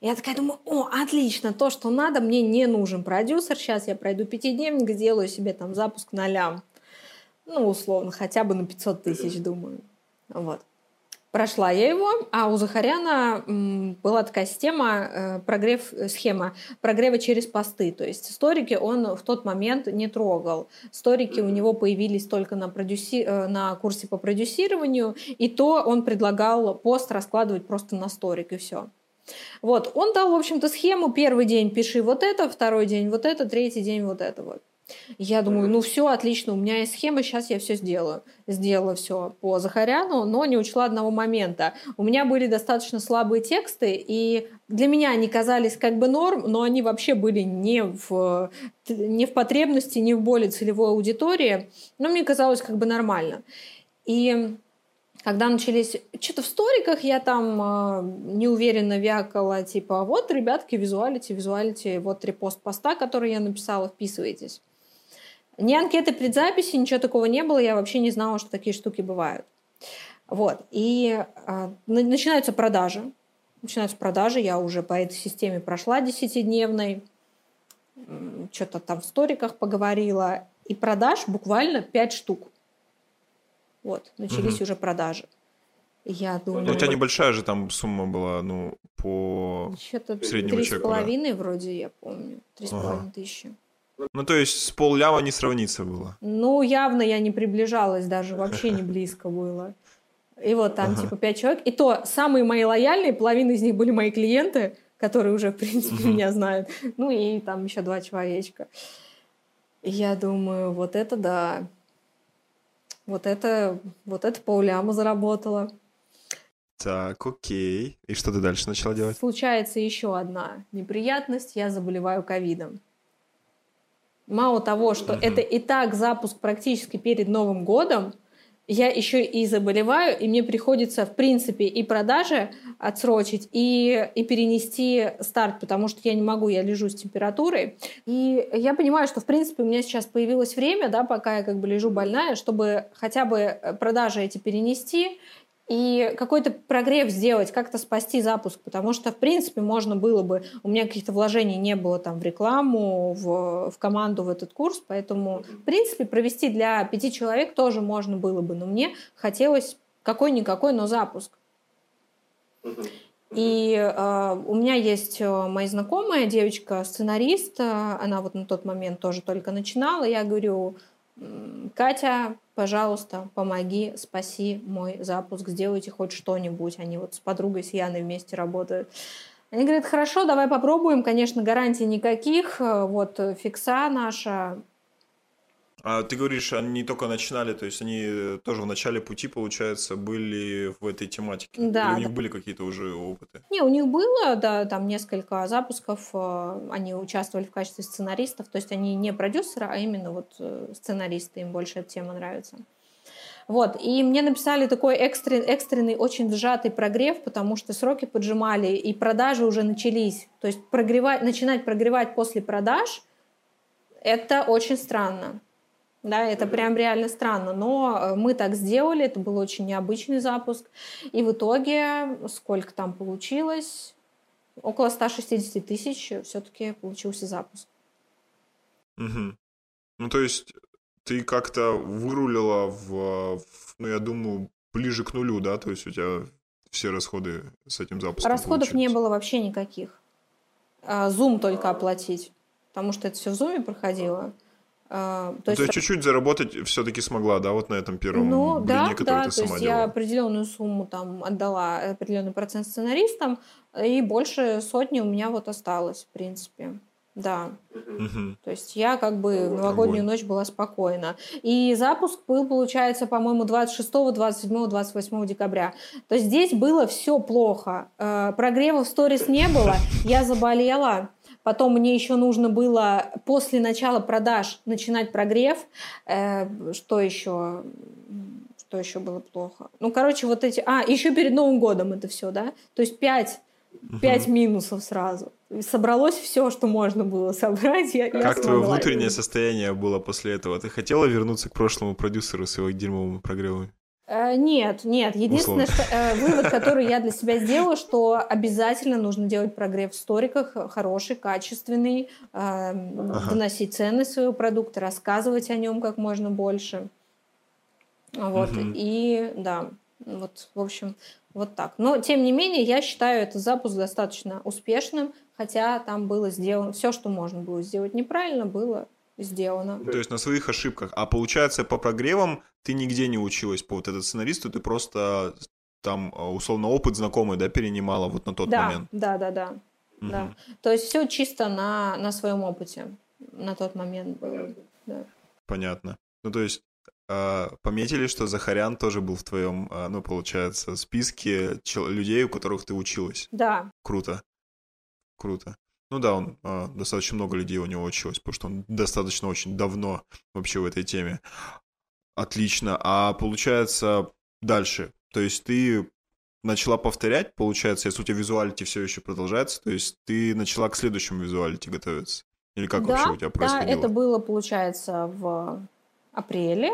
Я такая думаю, о, отлично, то, что надо, мне не нужен продюсер. Сейчас я пройду пятидневник, сделаю себе там запуск на лям. Ну, условно, хотя бы на 500 тысяч, думаю. Вот. Прошла я его, а у Захаряна была такая система, э, прогрев, э, схема прогрева через посты. То есть сторики он в тот момент не трогал. Сторики у него появились только на, продюси... Э, на курсе по продюсированию, и то он предлагал пост раскладывать просто на сторик, и все. Вот, он дал, в общем-то, схему. Первый день пиши вот это, второй день вот это, третий день вот это вот. Я думаю, ну все, отлично, у меня есть схема, сейчас я все сделаю. Сделала все по Захаряну, но не учла одного момента. У меня были достаточно слабые тексты, и для меня они казались как бы норм, но они вообще были не в, не в потребности, не в более целевой аудитории, но мне казалось как бы нормально. И когда начались что-то в сториках, я там э, неуверенно вякала, типа, вот, ребятки, визуалити, визуалити, вот репост поста, который я написала, вписывайтесь. Ни анкеты предзаписи, ничего такого не было. Я вообще не знала, что такие штуки бывают. Вот. И э, начинаются продажи. Начинаются продажи. Я уже по этой системе прошла десятидневной. Что-то там в сториках поговорила. И продаж буквально 5 штук. Вот. Начались угу. уже продажи. Я думаю...
Ну, у тебя небольшая же там сумма была, ну, по
Что-то среднему человеку. Три с половиной вроде, я помню. Три с половиной тысячи.
Ну, то есть с поллява не сравнится было?
Ну, явно я не приближалась даже, вообще не близко было. И вот там ага. типа пять человек. И то самые мои лояльные, половина из них были мои клиенты, которые уже, в принципе, меня знают. Ну и там еще два человечка. И я думаю, вот это да. Вот это, вот это полляма заработала.
Так, окей. И что ты дальше начала делать?
Случается еще одна неприятность. Я заболеваю ковидом. Мало того, что mm-hmm. это и так запуск практически перед Новым годом, я еще и заболеваю, и мне приходится, в принципе, и продажи отсрочить, и, и перенести старт, потому что я не могу, я лежу с температурой. И я понимаю, что, в принципе, у меня сейчас появилось время, да, пока я как бы лежу больная, чтобы хотя бы продажи эти перенести, и какой-то прогрев сделать, как-то спасти запуск, потому что, в принципе, можно было бы, у меня каких-то вложений не было там в рекламу, в, в команду, в этот курс, поэтому, в принципе, провести для пяти человек тоже можно было бы, но мне хотелось какой-никакой, но запуск. И э, у меня есть э, моя знакомая девочка, сценарист, она вот на тот момент тоже только начинала. Я говорю, Катя, пожалуйста, помоги, спаси мой запуск, сделайте хоть что-нибудь. Они вот с подругой, с Яной вместе работают. Они говорят, хорошо, давай попробуем. Конечно, гарантий никаких. Э, вот фикса наша,
а ты говоришь, они только начинали, то есть они тоже в начале пути, получается, были в этой тематике?
Да.
Или у них да. были какие-то уже опыты?
Не, у них было, да, там несколько запусков, э, они участвовали в качестве сценаристов, то есть они не продюсеры, а именно вот э, сценаристы, им больше эта тема нравится. Вот, и мне написали такой экстрен, экстренный, очень сжатый прогрев, потому что сроки поджимали, и продажи уже начались. То есть прогревать, начинать прогревать после продаж – это очень странно. Да, это прям реально странно. Но э, мы так сделали, это был очень необычный запуск. И в итоге, сколько там получилось? Около 160 тысяч все-таки получился запуск.
Угу. Ну, то есть ты как-то вырулила в, в, ну, я думаю, ближе к нулю, да? То есть у тебя все расходы с этим запуском
Расходов
получились.
не было вообще никаких. А, Zoom только оплатить, потому что это все в Zoom проходило.
А, то, есть, то есть чуть-чуть заработать все-таки смогла, да, вот на этом первом
ну,
блине,
да,
который
да,
ты сама
то есть
делала?
я определенную сумму там отдала, определенный процент сценаристам, и больше сотни у меня вот осталось, в принципе. Да.
Угу.
То есть я как бы в новогоднюю ночь была спокойна. И запуск был, получается, по-моему, 26, 27, 28 декабря. То есть здесь было все плохо. Э, прогрева в сторис не было, я заболела. Потом мне еще нужно было после начала продаж начинать прогрев. Э, что еще? Что еще было плохо? Ну, короче, вот эти... А, еще перед Новым годом это все, да? То есть пять, пять минусов сразу. Собралось все, что можно было собрать. Я,
как
я
твое внутреннее состояние было после этого? Ты хотела вернуться к прошлому продюсеру с его дерьмовыми прогревами?
Э, нет, нет. Единственное, что, э, вывод, который я для себя сделала, что обязательно нужно делать прогрев в сториках, хороший, качественный, э, ага. доносить ценность своего продукта, рассказывать о нем как можно больше. Вот. Угу. И да, вот, в общем, вот так. Но, тем не менее, я считаю этот запуск достаточно успешным, хотя там было сделано все, что можно было сделать неправильно, было сделано.
То есть на своих ошибках. А получается, по прогревам ты нигде не училась по вот этот сценаристу, ты просто там условно опыт знакомый, да, перенимала вот на тот
да,
момент?
Да, да, да, угу. да. То есть все чисто на, на своем опыте на тот момент было. Да.
Понятно. Ну, то есть а, пометили, что Захарян тоже был в твоем, а, ну, получается, списке людей, у которых ты училась.
Да.
Круто. Круто. Ну да, он э, достаточно много людей у него училось, потому что он достаточно очень давно вообще в этой теме. Отлично. А получается дальше. То есть ты начала повторять, получается, если у тебя визуалити все еще продолжается, то есть ты начала к следующему визуалити готовиться? Или как
да,
вообще у тебя происходило?
Да, это было, получается, в апреле.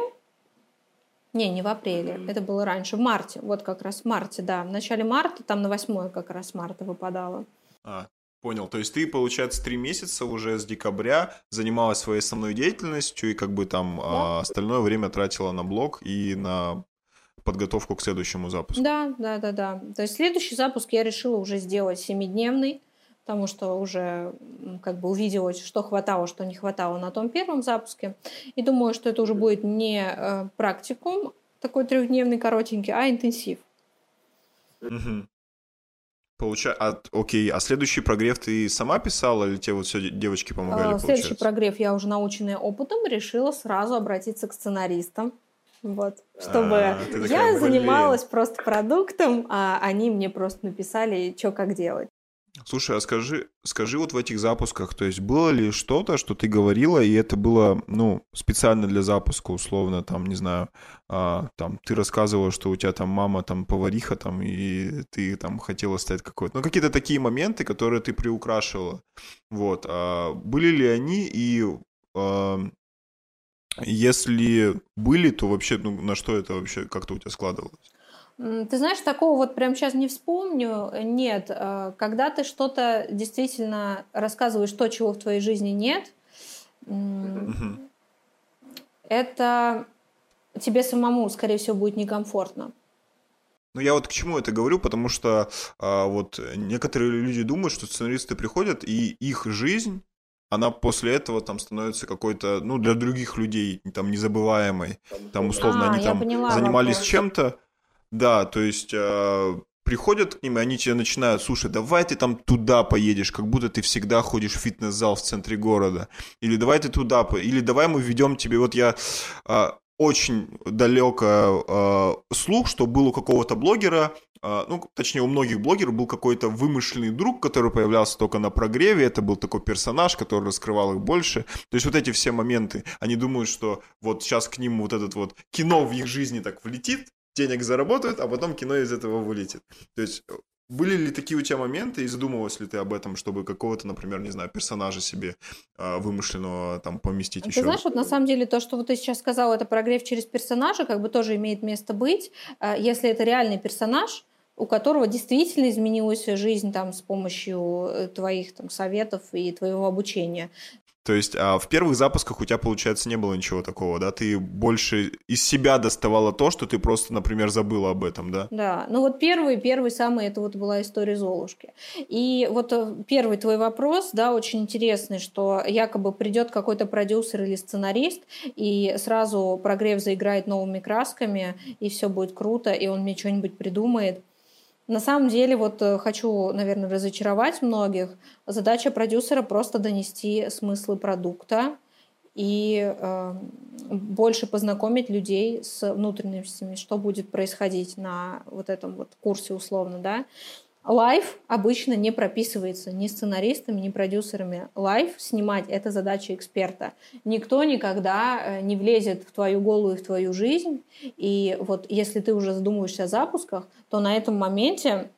Не, не в апреле, это было раньше, в марте, вот как раз в марте, да. В начале марта, там на 8 как раз марта выпадало.
А, Понял. То есть ты, получается, три месяца уже с декабря занималась своей основной деятельностью и как бы там да. а, остальное время тратила на блог и на подготовку к следующему запуску.
Да, да, да, да. То есть следующий запуск я решила уже сделать семидневный, потому что уже как бы увидела, что хватало, что не хватало на том первом запуске. И думаю, что это уже будет не э, практикум такой трехдневный, коротенький, а интенсив.
Угу. Получа... А, окей, а следующий прогрев ты сама писала или тебе вот все девочки помогали?
А, следующий прогрев я уже наученная опытом решила сразу обратиться к сценаристам. Вот, чтобы а, я такая, занималась просто продуктом, а они мне просто написали, что как делать.
Слушай, а скажи, скажи вот в этих запусках, то есть было ли что-то, что ты говорила, и это было, ну, специально для запуска, условно, там, не знаю, а, там, ты рассказывала, что у тебя там мама там повариха, там, и ты там хотела стать какой-то, ну, какие-то такие моменты, которые ты приукрашивала, вот, а были ли они, и а, если были, то вообще, ну, на что это вообще как-то у тебя складывалось?
Ты знаешь, такого вот прямо сейчас не вспомню. Нет, э, когда ты что-то действительно рассказываешь то, чего в твоей жизни нет, это тебе самому, скорее всего, будет некомфортно.
Ну, я вот к чему это говорю, потому что а, вот некоторые люди думают, что сценаристы приходят, и их жизнь, она после этого там становится какой-то, ну, для других людей там незабываемой. Там, условно, а, они там занимались чем-то. Да, то есть а, приходят к ним, и они тебе начинают, слушай, давай ты там туда поедешь, как будто ты всегда ходишь в фитнес-зал в центре города. Или давай ты туда, или давай мы ведем тебе, вот я а, очень далеко э, слух, что был у какого-то блогера, э, ну, точнее, у многих блогеров был какой-то вымышленный друг, который появлялся только на прогреве, это был такой персонаж, который раскрывал их больше. То есть вот эти все моменты, они думают, что вот сейчас к ним вот этот вот кино в их жизни так влетит, денег заработают, а потом кино из этого вылетит. То есть были ли такие у тебя моменты, и задумывалась ли ты об этом, чтобы какого-то, например, не знаю, персонажа себе э, вымышленного там поместить
ты
еще?
Ты знаешь, вот на самом деле то, что вот ты сейчас сказал, это прогрев через персонажа, как бы тоже имеет место быть. Э, если это реальный персонаж, у которого действительно изменилась жизнь там с помощью э, твоих там советов и твоего обучения.
То есть а в первых запусках у тебя, получается, не было ничего такого, да? Ты больше из себя доставала то, что ты просто, например, забыла об этом, да?
Да. Ну вот первый, первый самый, это вот была история Золушки. И вот э, первый твой вопрос, да, очень интересный, что якобы придет какой-то продюсер или сценарист, и сразу прогрев заиграет новыми красками, и все будет круто, и он мне что-нибудь придумает. На самом деле, вот э, хочу, наверное, разочаровать многих. Задача продюсера просто донести смыслы продукта и э, больше познакомить людей с внутренностями, что будет происходить на вот этом вот курсе условно, да. Live обычно не прописывается ни сценаристами, ни продюсерами. Live снимать – это задача эксперта. Никто никогда э, не влезет в твою голову и в твою жизнь. И вот если ты уже задумываешься о запусках, то на этом моменте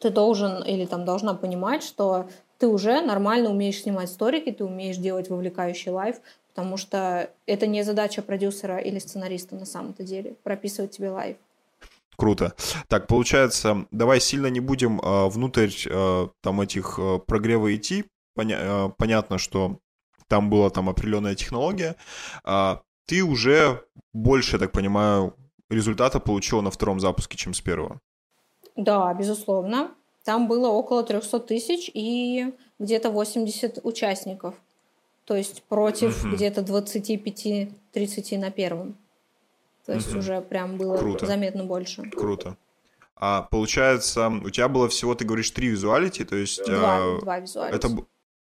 ты должен или там должна понимать, что ты уже нормально умеешь снимать сторики, ты умеешь делать вовлекающий live, потому что это не задача продюсера или сценариста на самом-то деле, прописывать тебе live.
Круто. Так, получается, давай сильно не будем э, внутрь э, там этих э, прогрева идти. Поня- э, понятно, что там была там определенная технология. Э, ты уже больше, я так понимаю, результата получила на втором запуске, чем с первого.
Да, безусловно. Там было около 300 тысяч и где-то 80 участников. То есть против угу. где-то 25-30 на первом. То есть угу. уже прям было Круто. заметно больше.
Круто. А получается, у тебя было всего, ты говоришь, три визуалити, то есть...
Два, а, два визуалити.
Это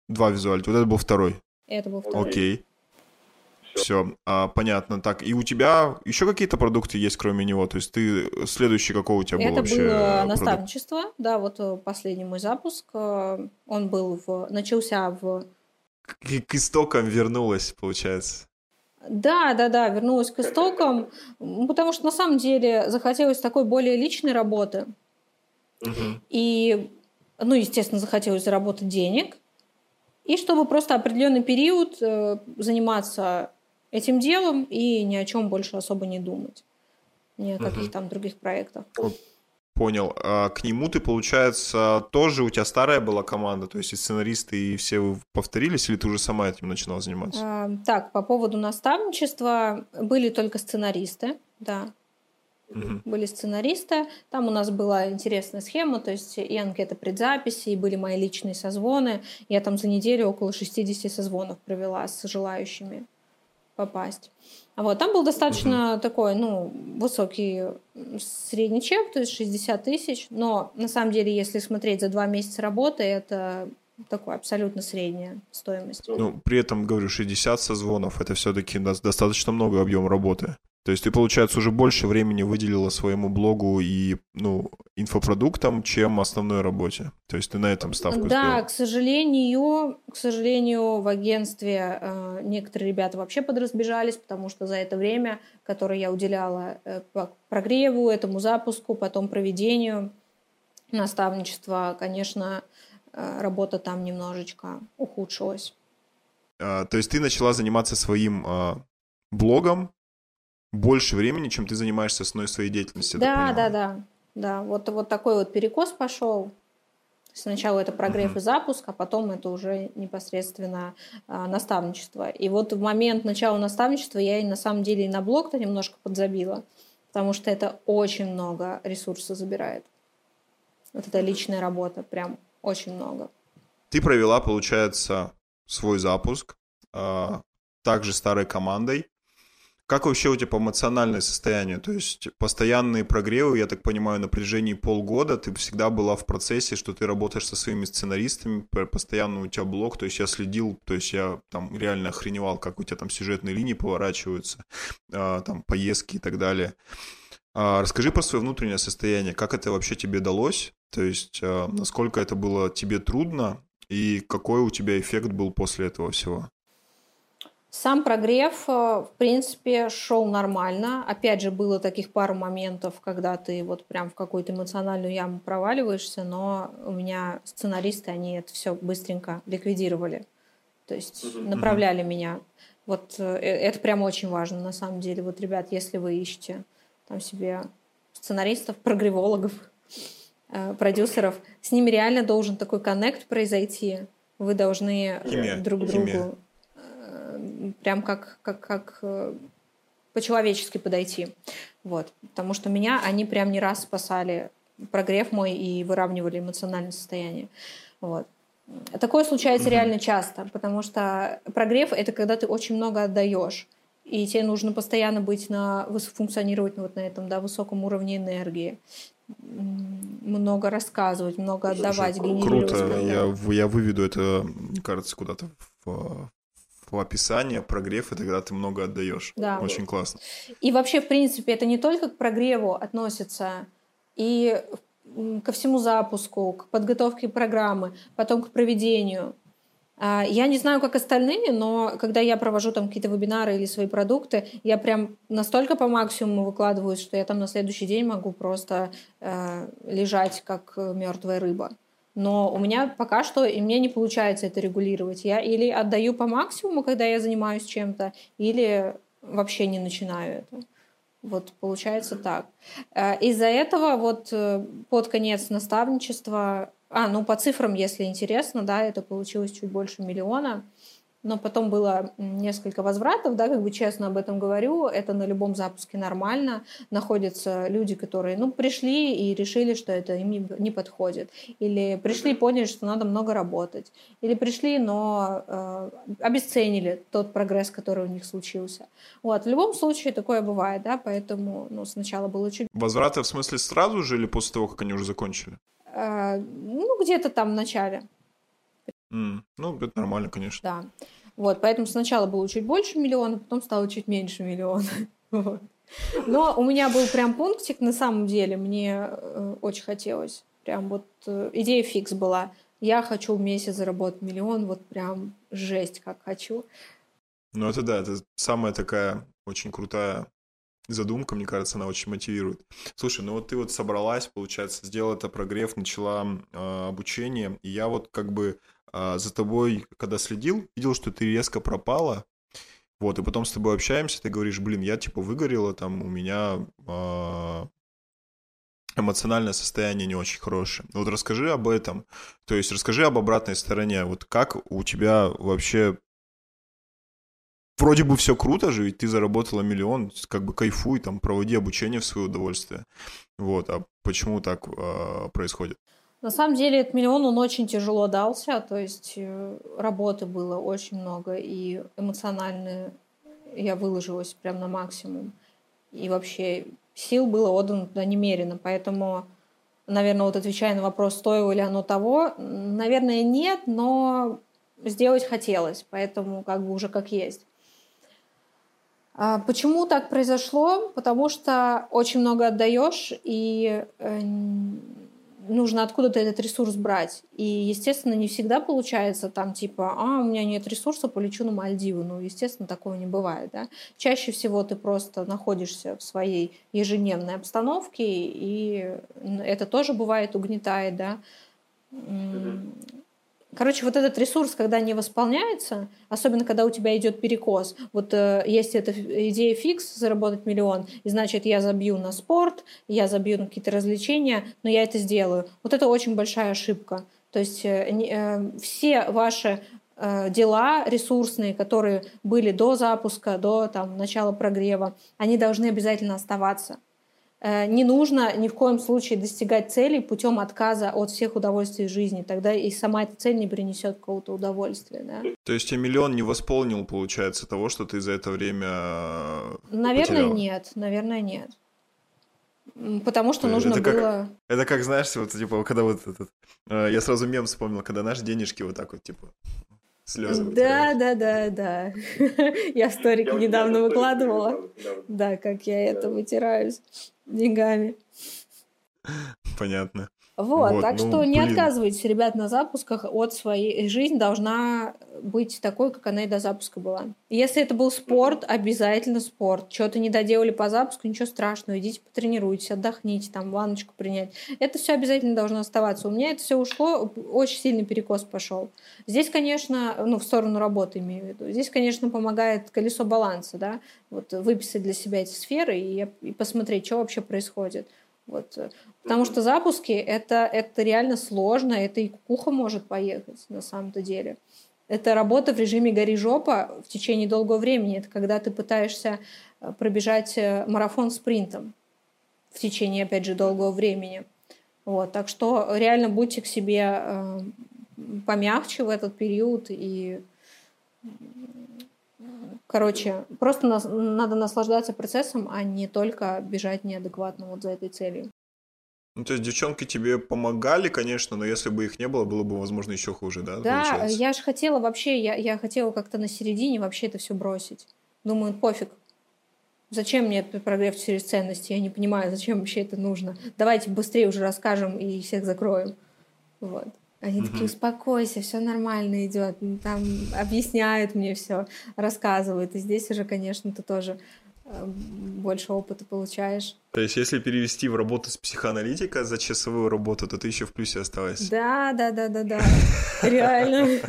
два визуалити, вот это был второй.
Это был второй.
Окей. Все, а, понятно. Так, и у тебя еще какие-то продукты есть, кроме него? То есть ты следующий какой у тебя был
Это
вообще
было
продукт?
наставничество, да, вот э, последний мой запуск. Э, он был в... начался в...
К, к истокам вернулась, получается.
Да, да, да, вернулась к истокам, потому что на самом деле захотелось такой более личной работы. Угу. И, ну, естественно, захотелось заработать денег. И чтобы просто определенный период э, заниматься этим делом и ни о чем больше особо не думать. Ни о каких угу. там других проектах.
Понял. А к нему ты, получается, тоже у тебя старая была команда, то есть и сценаристы, и все вы повторились, или ты уже сама этим начинала заниматься?
А, так, по поводу наставничества были только сценаристы, да. Угу. Были сценаристы. Там у нас была интересная схема, то есть и анкета предзаписи, и были мои личные созвоны. Я там за неделю около 60 созвонов провела с желающими попасть. Вот, там был достаточно угу. такой, ну, высокий средний чек, то есть 60 тысяч, но на самом деле, если смотреть за два месяца работы, это такой абсолютно средняя стоимость.
Ну, при этом, говорю, 60 созвонов, это все-таки достаточно много объем работы. То есть ты, получается, уже больше времени выделила своему блогу и, ну, инфопродуктам, чем основной работе. То есть ты на этом ставку
Да,
сделала.
к сожалению, к сожалению, в агентстве э, некоторые ребята вообще подразбежались, потому что за это время, которое я уделяла э, прогреву, этому запуску, потом проведению наставничества, конечно, э, работа там немножечко ухудшилась.
А, то есть ты начала заниматься своим а, блогом, больше времени, чем ты занимаешься основной своей деятельностью.
Да, да, да, да. Вот, вот такой вот перекос пошел. Сначала это прогрев и запуск, а потом это уже непосредственно а, наставничество. И вот в момент начала наставничества я и на самом деле и на блог-то немножко подзабила, потому что это очень много ресурса забирает. Вот это личная работа, прям очень много.
Ты провела, получается, свой запуск, э, также старой командой. Как вообще у тебя эмоциональное состояние? То есть постоянные прогревы, я так понимаю, на протяжении полгода ты всегда была в процессе, что ты работаешь со своими сценаристами, постоянно у тебя блог, то есть я следил, то есть я там реально охреневал, как у тебя там сюжетные линии поворачиваются, а, там поездки и так далее. А, расскажи про свое внутреннее состояние, как это вообще тебе далось, то есть а, насколько это было тебе трудно и какой у тебя эффект был после этого всего?
Сам прогрев, э, в принципе, шел нормально. Опять же, было таких пару моментов, когда ты вот прям в какую-то эмоциональную яму проваливаешься, но у меня сценаристы, они это все быстренько ликвидировали. То есть направляли меня. Вот э, э, это прям очень важно, на самом деле. Вот, ребят, если вы ищете там себе сценаристов, прогревологов, продюсеров, с ними реально должен такой коннект произойти. Вы должны Химия. друг другу... Химия прям как, как, как э, по-человечески подойти. Вот. Потому что меня они прям не раз спасали прогрев мой и выравнивали эмоциональное состояние. Вот. Такое случается реально часто, потому что прогрев это когда ты очень много отдаешь, и тебе нужно постоянно быть на функционировать вот на этом да, высоком уровне энергии много рассказывать, много отдавать, Слушай,
генерировать. Круто, я, я выведу это, мне кажется, куда-то в, в описании прогрев, и тогда ты много отдаешь. Да. Очень классно.
И вообще, в принципе, это не только к прогреву относится, и ко всему запуску, к подготовке программы, потом к проведению. А, я не знаю, как остальные, но когда я провожу там какие-то вебинары или свои продукты, я прям настолько по максимуму выкладываю, что я там на следующий день могу просто э, лежать как мертвая рыба но у меня пока что и мне не получается это регулировать. Я или отдаю по максимуму, когда я занимаюсь чем-то, или вообще не начинаю это. Вот получается так. Э, из-за этого вот э, под конец наставничества, а, ну по цифрам, если интересно, да, это получилось чуть больше миллиона но потом было несколько возвратов, да, как бы честно об этом говорю, это на любом запуске нормально. Находятся люди, которые, ну, пришли и решили, что это им не подходит. Или пришли и поняли, что надо много работать. Или пришли, но э, обесценили тот прогресс, который у них случился. Вот, в любом случае такое бывает, да, поэтому, ну, сначала было чуть...
Возвраты в смысле сразу же или после того, как они уже закончили?
Э, ну, где-то там в начале.
Mm. Ну, это нормально, конечно.
Да. Вот, поэтому сначала было чуть больше миллиона, потом стало чуть меньше миллиона. Но у меня был прям пунктик, на самом деле, мне э, очень хотелось. Прям вот э, идея фикс была. Я хочу в месяц заработать миллион, вот прям жесть как хочу.
Ну это да, это самая такая очень крутая задумка, мне кажется, она очень мотивирует. Слушай, ну вот ты вот собралась, получается, сделала это прогрев, начала э, обучение, и я вот как бы а, за тобой, когда следил, видел, что ты резко пропала. Вот, и потом с тобой общаемся, ты говоришь, блин, я типа выгорела, там у меня а, эмоциональное состояние не очень хорошее. Вот расскажи об этом. То есть расскажи об обратной стороне. Вот как у тебя вообще вроде бы все круто же, ведь ты заработала миллион, как бы кайфуй, там, проводи обучение в свое удовольствие. Вот, а почему так э, происходит?
На самом деле этот миллион, он очень тяжело дался, то есть э, работы было очень много, и эмоционально я выложилась прям на максимум. И вообще сил было отдано туда немерено, поэтому, наверное, вот отвечая на вопрос, стоило ли оно того, наверное, нет, но сделать хотелось, поэтому как бы уже как есть. А почему так произошло? Потому что очень много отдаешь, и э, нужно откуда-то этот ресурс брать. И, естественно, не всегда получается там типа, а, у меня нет ресурса, полечу на Мальдивы. Ну, естественно, такого не бывает. Да? Чаще всего ты просто находишься в своей ежедневной обстановке, и это тоже бывает угнетает, да. Короче, вот этот ресурс, когда не восполняется, особенно когда у тебя идет перекос, вот э, есть эта идея фикс, заработать миллион, и значит, я забью на спорт, я забью на какие-то развлечения, но я это сделаю. Вот это очень большая ошибка. То есть э, э, все ваши э, дела ресурсные, которые были до запуска, до там, начала прогрева, они должны обязательно оставаться. Э, не нужно ни в коем случае достигать целей путем отказа от всех удовольствий жизни. Тогда и сама эта цель не принесет какого-то удовольствия. Да?
То есть тебе миллион не восполнил, получается, того, что ты за это время э,
Наверное,
потеряла?
нет. Наверное, нет. Потому что нужно
это
было...
Как, это как, знаешь, вот, типа, когда вот этот... Э, я сразу мем вспомнил, когда наши денежки вот так вот, типа, слезы
Да, да, да, да. Я в сторике недавно выкладывала. Да, как я это вытираюсь деньгами.
Понятно.
Вот, вот так ну, что не блин. отказывайтесь, ребят, на запусках от своей... Жизнь должна быть такой, как она и до запуска была. Если это был спорт, обязательно спорт. Что-то не доделали по запуску, ничего страшного. Идите потренируйтесь, отдохните, там, ванночку принять. Это все обязательно должно оставаться. У меня это все ушло, очень сильный перекос пошел. Здесь, конечно, ну, в сторону работы имею в виду. Здесь, конечно, помогает колесо баланса, да, вот выписать для себя эти сферы и, и посмотреть, что вообще происходит. Вот. Потому что запуски это, это реально сложно, это и кукуха может поехать на самом-то деле. Это работа в режиме гори жопа в течение долгого времени. Это когда ты пытаешься э, пробежать э, марафон спринтом в течение, опять же, долгого времени. Вот. Так что реально будьте к себе э, помягче в этот период и Короче, просто нас, надо наслаждаться процессом, а не только бежать неадекватно вот за этой целью.
Ну, то есть девчонки тебе помогали, конечно, но если бы их не было, было бы, возможно, еще хуже, да?
Да, получается? я же хотела вообще, я, я хотела как-то на середине вообще это все бросить. Думаю, пофиг. Зачем мне этот прогрев через ценности? Я не понимаю, зачем вообще это нужно. Давайте быстрее уже расскажем и всех закроем. Вот. Они угу. такие, успокойся, все нормально идет. Там объясняют мне все, рассказывают. И здесь уже, конечно, ты тоже больше опыта получаешь.
То есть, если перевести в работу с психоаналитика за часовую работу, то ты еще в плюсе осталась.
Да, да, да, да, да. Реально.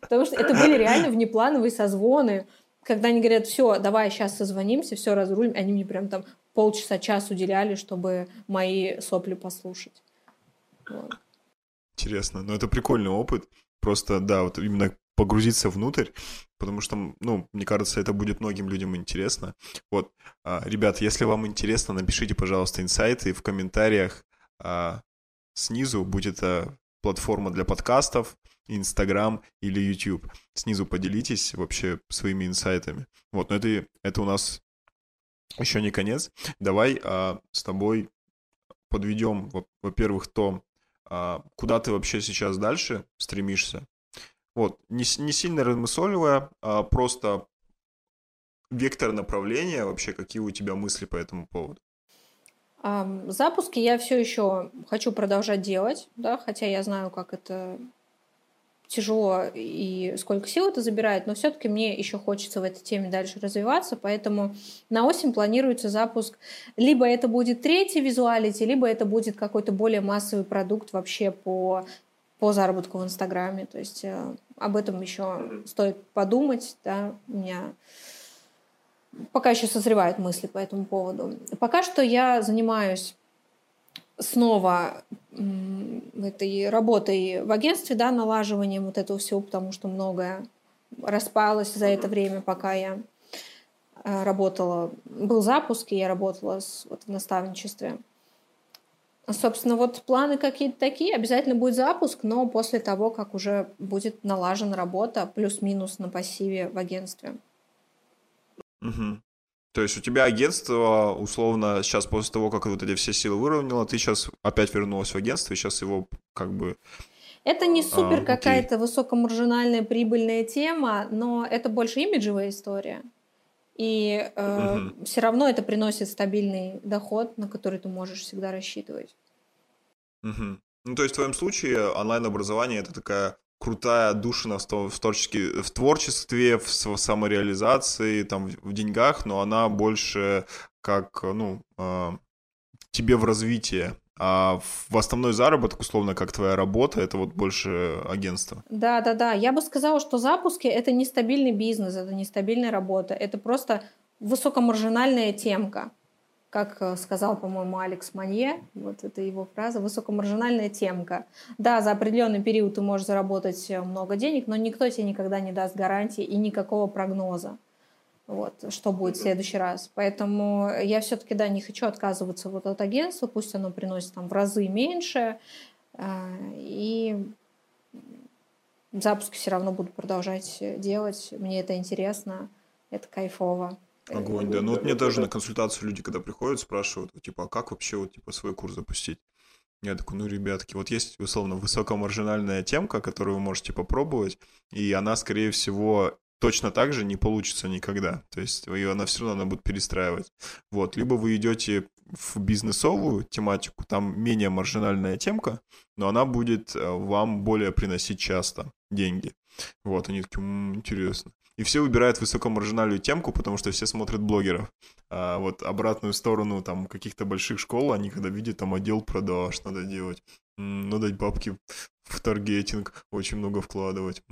Потому что это были реально внеплановые созвоны. Когда они говорят, все, давай сейчас созвонимся, все разрулим, они мне прям там полчаса, час уделяли, чтобы мои сопли послушать. Вот.
Интересно. Но это прикольный опыт. Просто, да, вот именно погрузиться внутрь, потому что, ну, мне кажется, это будет многим людям интересно. Вот, а, ребят, если вам интересно, напишите, пожалуйста, инсайты в комментариях а, снизу, будет это платформа для подкастов, Инстаграм или YouTube. Снизу поделитесь вообще своими инсайтами. Вот, но это, это у нас еще не конец. Давай а, с тобой подведем, во-первых, то, а, куда ты вообще сейчас дальше стремишься. Вот, не, не сильно размысливая, а просто вектор направления, вообще какие у тебя мысли по этому поводу?
Запуски я все еще хочу продолжать делать, да, хотя я знаю, как это тяжело и сколько сил это забирает, но все-таки мне еще хочется в этой теме дальше развиваться, поэтому на осень планируется запуск. Либо это будет третий визуалити, либо это будет какой-то более массовый продукт вообще по, по заработку в Инстаграме. То есть э, об этом еще стоит подумать. Да? У меня пока еще созревают мысли по этому поводу. Пока что я занимаюсь снова этой работой в агентстве, да, налаживанием вот этого всего, потому что многое распалось за это время, пока я э, работала. Был запуск, и я работала с, вот, в наставничестве. Собственно, вот планы какие-то такие. Обязательно будет запуск, но после того, как уже будет налажена работа, плюс-минус на пассиве в агентстве.
Угу. То есть у тебя агентство, условно, сейчас после того, как вот эти все силы выровняло, ты сейчас опять вернулась в агентство, и сейчас его как бы...
Это не супер а, какая-то высокомаржинальная прибыльная тема, но это больше имиджевая история. И э, угу. все равно это приносит стабильный доход, на который ты можешь всегда рассчитывать.
Угу. Ну, то есть в твоем случае онлайн-образование это такая крутая душина в, в, творчестве, в творчестве, в самореализации, там, в деньгах, но она больше как, ну, э, тебе в развитие. А в основной заработок, условно, как твоя работа, это вот больше агентство.
Да, да, да. Я бы сказала, что запуски это нестабильный бизнес, это нестабильная работа. Это просто высокомаржинальная темка как э, сказал, по-моему, Алекс Манье, вот это его фраза, высокомаржинальная темка. Да, за определенный период ты можешь заработать э, много денег, но никто тебе никогда не даст гарантии и никакого прогноза. Вот, что будет в следующий раз. Поэтому я все-таки, да, не хочу отказываться вот от агентства, пусть оно приносит там в разы меньше, а, и запуски все равно буду продолжать делать. Мне это интересно, это кайфово.
Огонь, да. Ну вот мне тоже на консультацию люди, когда приходят, спрашивают, типа, а как вообще вот типа свой курс запустить? Я такой, ну, ребятки, вот есть, условно, высокомаржинальная темка, которую вы можете попробовать, и она, скорее всего, точно так же не получится никогда. То есть ее она все равно она будет перестраивать. Вот. Либо вы идете в бизнесовую тематику, там менее маржинальная темка, но она будет э, вам более приносить часто деньги. Вот, они такие, м-м, интересно. И все выбирают высокомаржинальную темку, потому что все смотрят блогеров. А вот обратную сторону там каких-то больших школ, они когда видят там отдел продаж надо делать, надо дать бабки в таргетинг, очень много вкладывать.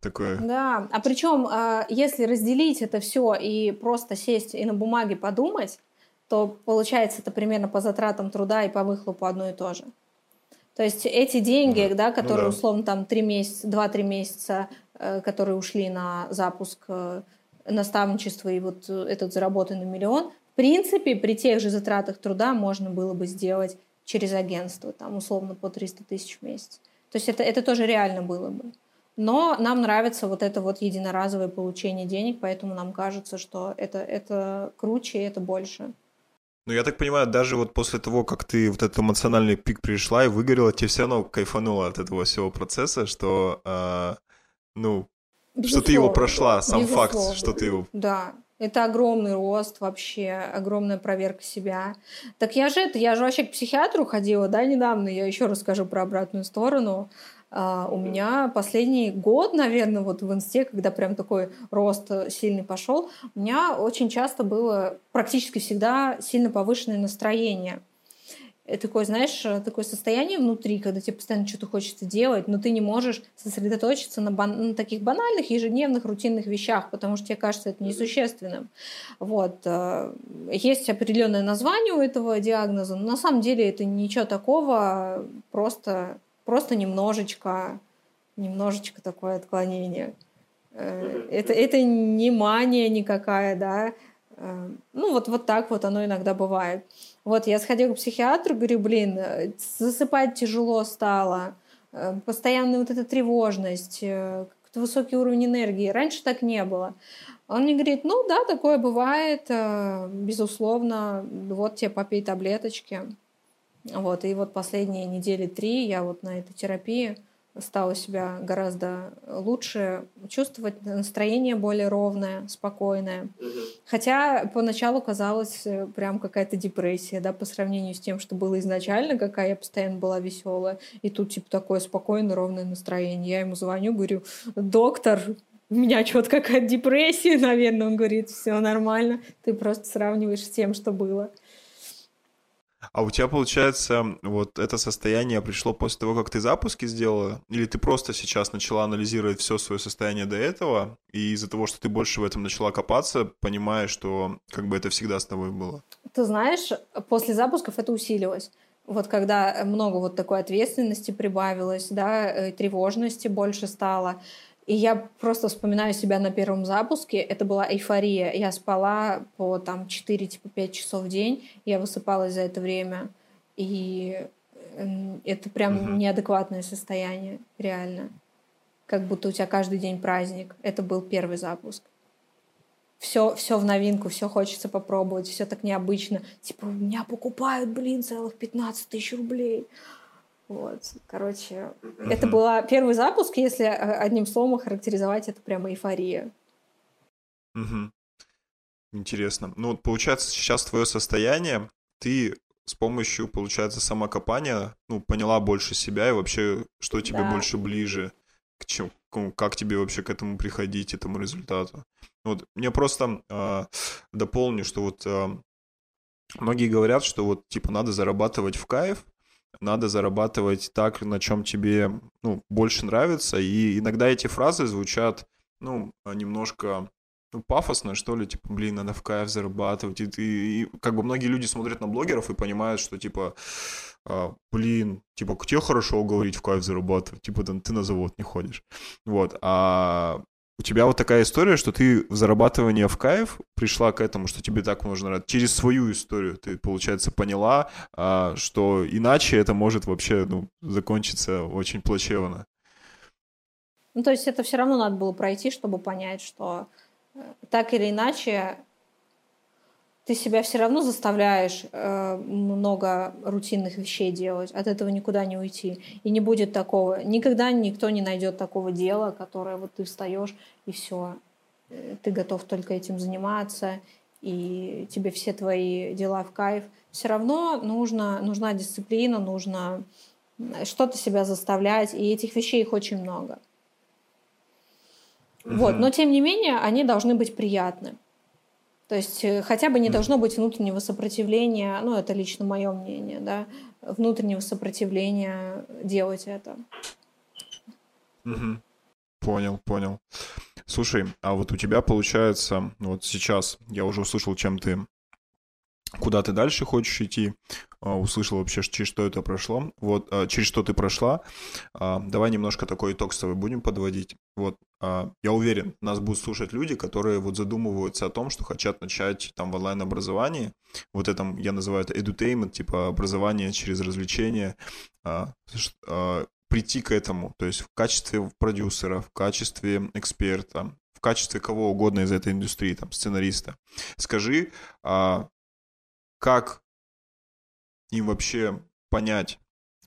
Такое.
Да, а причем, а, если разделить это все и просто сесть и на бумаге подумать, то получается это примерно по затратам труда и по выхлопу одно и то же. То есть эти деньги, да, ну которые ну, да. условно там 3 месяца, 2-3 месяца Э, которые ушли на запуск э, наставничества и вот этот заработанный миллион, в принципе, при тех же затратах труда можно было бы сделать через агентство, там, условно, по 300 тысяч в месяц. То есть это, это тоже реально было бы. Но нам нравится вот это вот единоразовое получение денег, поэтому нам кажется, что это, это круче и это больше.
Ну, я так понимаю, даже вот после того, как ты вот этот эмоциональный пик пришла и выгорела, тебе все равно кайфануло от этого всего процесса, что э, ну, Безусловно. что ты его прошла, сам Безусловно. факт, что ты его...
Да, это огромный рост вообще, огромная проверка себя. Так я же это, я же вообще к психиатру ходила, да, недавно, я еще расскажу про обратную сторону. Uh, у меня последний год, наверное, вот в инсте, когда прям такой рост сильный пошел, у меня очень часто было практически всегда сильно повышенное настроение такое, знаешь, э, такое состояние внутри, когда тебе постоянно что-то хочется делать, но ты не можешь сосредоточиться на, бан- на таких банальных, ежедневных, рутинных вещах, потому что тебе кажется это несущественным. Вот. Э, есть определенное название у этого диагноза, но на самом деле это ничего такого, просто, просто немножечко, немножечко такое отклонение. Э, это, это не мания никакая, да, ну, вот, вот так вот оно иногда бывает. Вот, я сходила к психиатру, говорю, блин, э, засыпать тяжело стало, э, постоянная вот эта тревожность, э, высокий уровень энергии. Раньше так не было. Он мне говорит, ну да, такое бывает, безусловно, вот тебе попей таблеточки. Вот, и вот последние недели три я вот на этой терапии стала себя гораздо лучше чувствовать, настроение более ровное, спокойное. Угу. Хотя поначалу казалось э, прям какая-то депрессия, да, по сравнению с тем, что было изначально, какая я постоянно была веселая, и тут типа такое спокойное, ровное настроение. Я ему звоню, говорю, доктор, у меня что-то какая-то депрессия, наверное. Он говорит, все нормально, ты просто сравниваешь с тем, что было.
А у тебя, получается, вот это состояние пришло после того, как ты запуски сделала? Или ты просто сейчас начала анализировать все свое состояние до этого, и из-за того, что ты больше в этом начала копаться, понимаешь, что как бы это всегда с тобой было?
Ты знаешь, после запусков это усилилось. Вот когда много вот такой ответственности прибавилось, да, э, тревожности больше стало, и я просто вспоминаю себя на первом запуске. Это была эйфория. Я спала по там 4-5 типа, часов в день. Я высыпалась за это время. И это прям угу. неадекватное состояние, реально. Как будто у тебя каждый день праздник. Это был первый запуск. Все, все в новинку, все хочется попробовать, все так необычно. Типа, у меня покупают, блин, целых 15 тысяч рублей. Вот, короче, uh-huh. это был первый запуск, если э, одним словом характеризовать, это прямо эйфория.
Угу. Интересно. Ну, вот получается, сейчас твое состояние, ты с помощью, получается, самокопания, ну, поняла больше себя и вообще, что тебе да. больше ближе, к чему, как тебе вообще к этому приходить, этому результату. Вот, мне просто э, дополню, что вот э, многие говорят, что вот, типа, надо зарабатывать в кайф, надо зарабатывать так, на чем тебе ну, больше нравится. И иногда эти фразы звучат, ну, немножко ну, пафосно, что ли, типа, блин, надо в кайф зарабатывать. И, и, и как бы многие люди смотрят на блогеров и понимают, что, типа, а, блин, типа, тебе хорошо говорить в кайф зарабатывать, типа, ты на завод не ходишь. Вот, а у тебя вот такая история, что ты в зарабатывании в кайф пришла к этому, что тебе так нужно через свою историю ты, получается, поняла, а, что иначе это может вообще ну, закончиться очень плачевно.
Ну, то есть это все равно надо было пройти, чтобы понять, что э, так или иначе ты себя все равно заставляешь э, много рутинных вещей делать, от этого никуда не уйти. И не будет такого, никогда никто не найдет такого дела, которое вот ты встаешь и все, э, ты готов только этим заниматься, и тебе все твои дела в кайф. Все равно нужно, нужна дисциплина, нужно что-то себя заставлять, и этих вещей их очень много. Mm-hmm. Вот, но тем не менее они должны быть приятны. То есть э, хотя бы не должно быть внутреннего сопротивления, ну это лично мое мнение, да, внутреннего сопротивления делать это.
Угу. Понял, понял. Слушай, а вот у тебя получается, вот сейчас я уже услышал, чем ты куда ты дальше хочешь идти, а, услышал вообще, через что это прошло, вот, а, через что ты прошла. А, давай немножко такой итог с тобой будем подводить. Вот, я уверен, нас будут слушать люди, которые вот задумываются о том, что хотят начать там в онлайн-образовании, вот этом, я называю это edutainment, типа образование через развлечения, прийти к этому, то есть в качестве продюсера, в качестве эксперта, в качестве кого угодно из этой индустрии, там, сценариста. Скажи, как им вообще понять,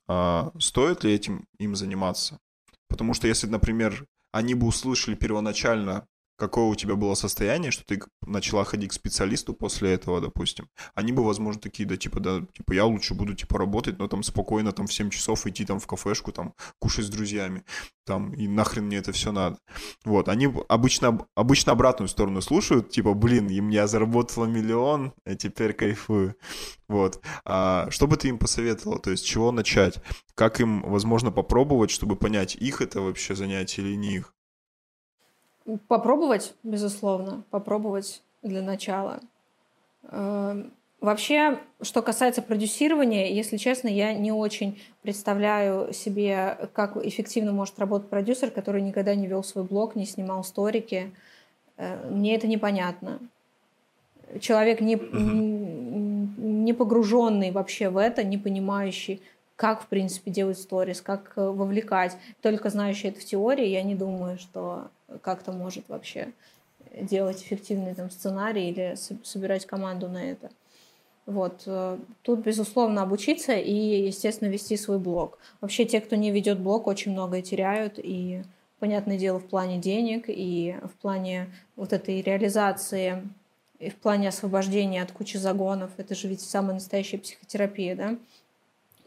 а, стоит ли этим им заниматься. Потому что если, например, они бы услышали первоначально какое у тебя было состояние, что ты начала ходить к специалисту после этого, допустим, они бы, возможно, такие, да, типа, да, типа, я лучше буду, типа, работать, но там спокойно, там, в 7 часов идти там в кафешку, там, кушать с друзьями, там, и нахрен мне это все надо. Вот, они обычно, обычно обратную сторону слушают, типа, блин, им я заработала миллион, а теперь кайфую. Вот. А что бы ты им посоветовала? То есть, чего начать? Как им, возможно, попробовать, чтобы понять, их это вообще занятие или не их?
Попробовать, безусловно, попробовать для начала. Эм, вообще, что касается продюсирования, если честно, я не очень представляю себе, как эффективно может работать продюсер, который никогда не вел свой блог, не снимал сторики. Э, мне это непонятно. Человек не, не погруженный вообще в это, не понимающий, как, в принципе, делать сторис, как э, вовлекать. Только знающий это в теории, я не думаю, что как-то может вообще делать эффективный там сценарий или собирать команду на это. Вот. Э, тут, безусловно, обучиться и, естественно, вести свой блог. Вообще, те, кто не ведет блог, очень многое теряют. И, понятное дело, в плане денег, и в плане вот этой реализации, и в плане освобождения от кучи загонов. Это же ведь самая настоящая психотерапия, да?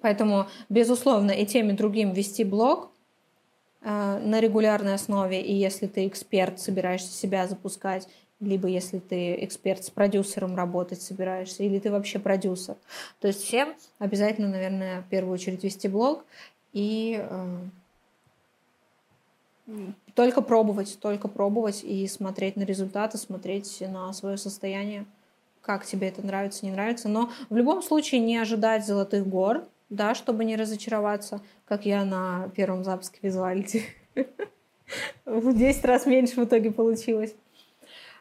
Поэтому, безусловно, и тем, и другим вести блог на регулярной основе, и если ты эксперт, собираешься себя запускать, либо если ты эксперт с продюсером работать собираешься, или ты вообще продюсер. То есть всем обязательно, наверное, в первую очередь вести блог и э, только пробовать, только пробовать и смотреть на результаты, смотреть на свое состояние, как тебе это нравится, не нравится. Но в любом случае не ожидать золотых гор, да, чтобы не разочароваться, как я на первом запуске визуалити. В 10 раз меньше в итоге получилось.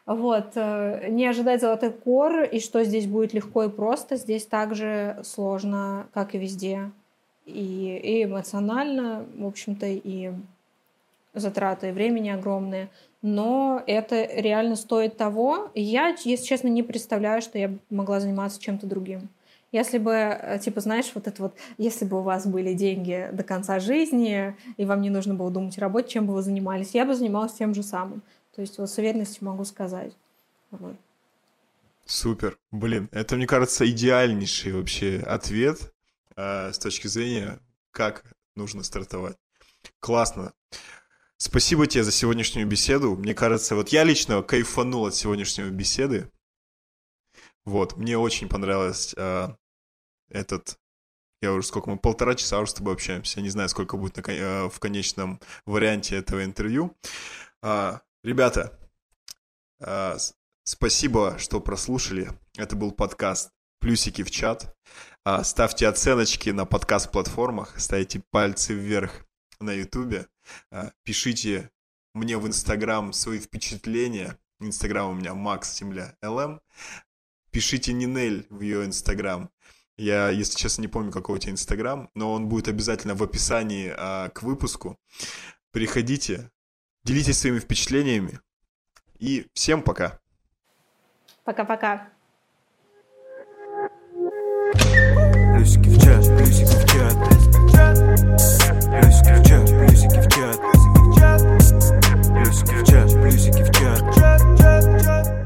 Вот. Э, не ожидать золотых гор, и что здесь будет легко и просто, здесь также сложно, как и везде. И, и эмоционально, в общем-то, и затраты времени огромные. Но это реально стоит того. Я, если честно, не представляю, что я могла заниматься чем-то другим. Если бы, э, типа, знаешь, вот это вот, если бы у вас были деньги до конца жизни, и вам не нужно было думать о работе, чем бы вы занимались, я бы занималась тем же самым. То есть вот с уверенностью могу сказать. Вот.
Супер. Блин, это, мне кажется, идеальнейший вообще ответ э, с точки зрения, как нужно стартовать. Классно. Спасибо тебе за сегодняшнюю беседу. Мне кажется, вот я лично кайфанул от сегодняшней беседы. Вот, мне очень понравилось э, этот я уже сколько мы, полтора часа уже с тобой общаемся. Не знаю, сколько будет на, э, в конечном варианте этого интервью. А, ребята, а, спасибо, что прослушали. Это был подкаст «Плюсики в чат». А, ставьте оценочки на подкаст-платформах, ставите пальцы вверх на ютубе, пишите мне в Инстаграм свои впечатления. Инстаграм у меня Макс Земля ЛМ. Пишите Нинель в ее Инстаграм. Я, если честно, не помню, какой у тебя Инстаграм, но он будет обязательно в описании а, к выпуску. Приходите, делитесь своими впечатлениями. И всем пока.
Пока-пока. Плюсики в
чат, плюсики в чат. Плюсики в чат, плюсики в чат. Плюсики в чат, плюсики в чат.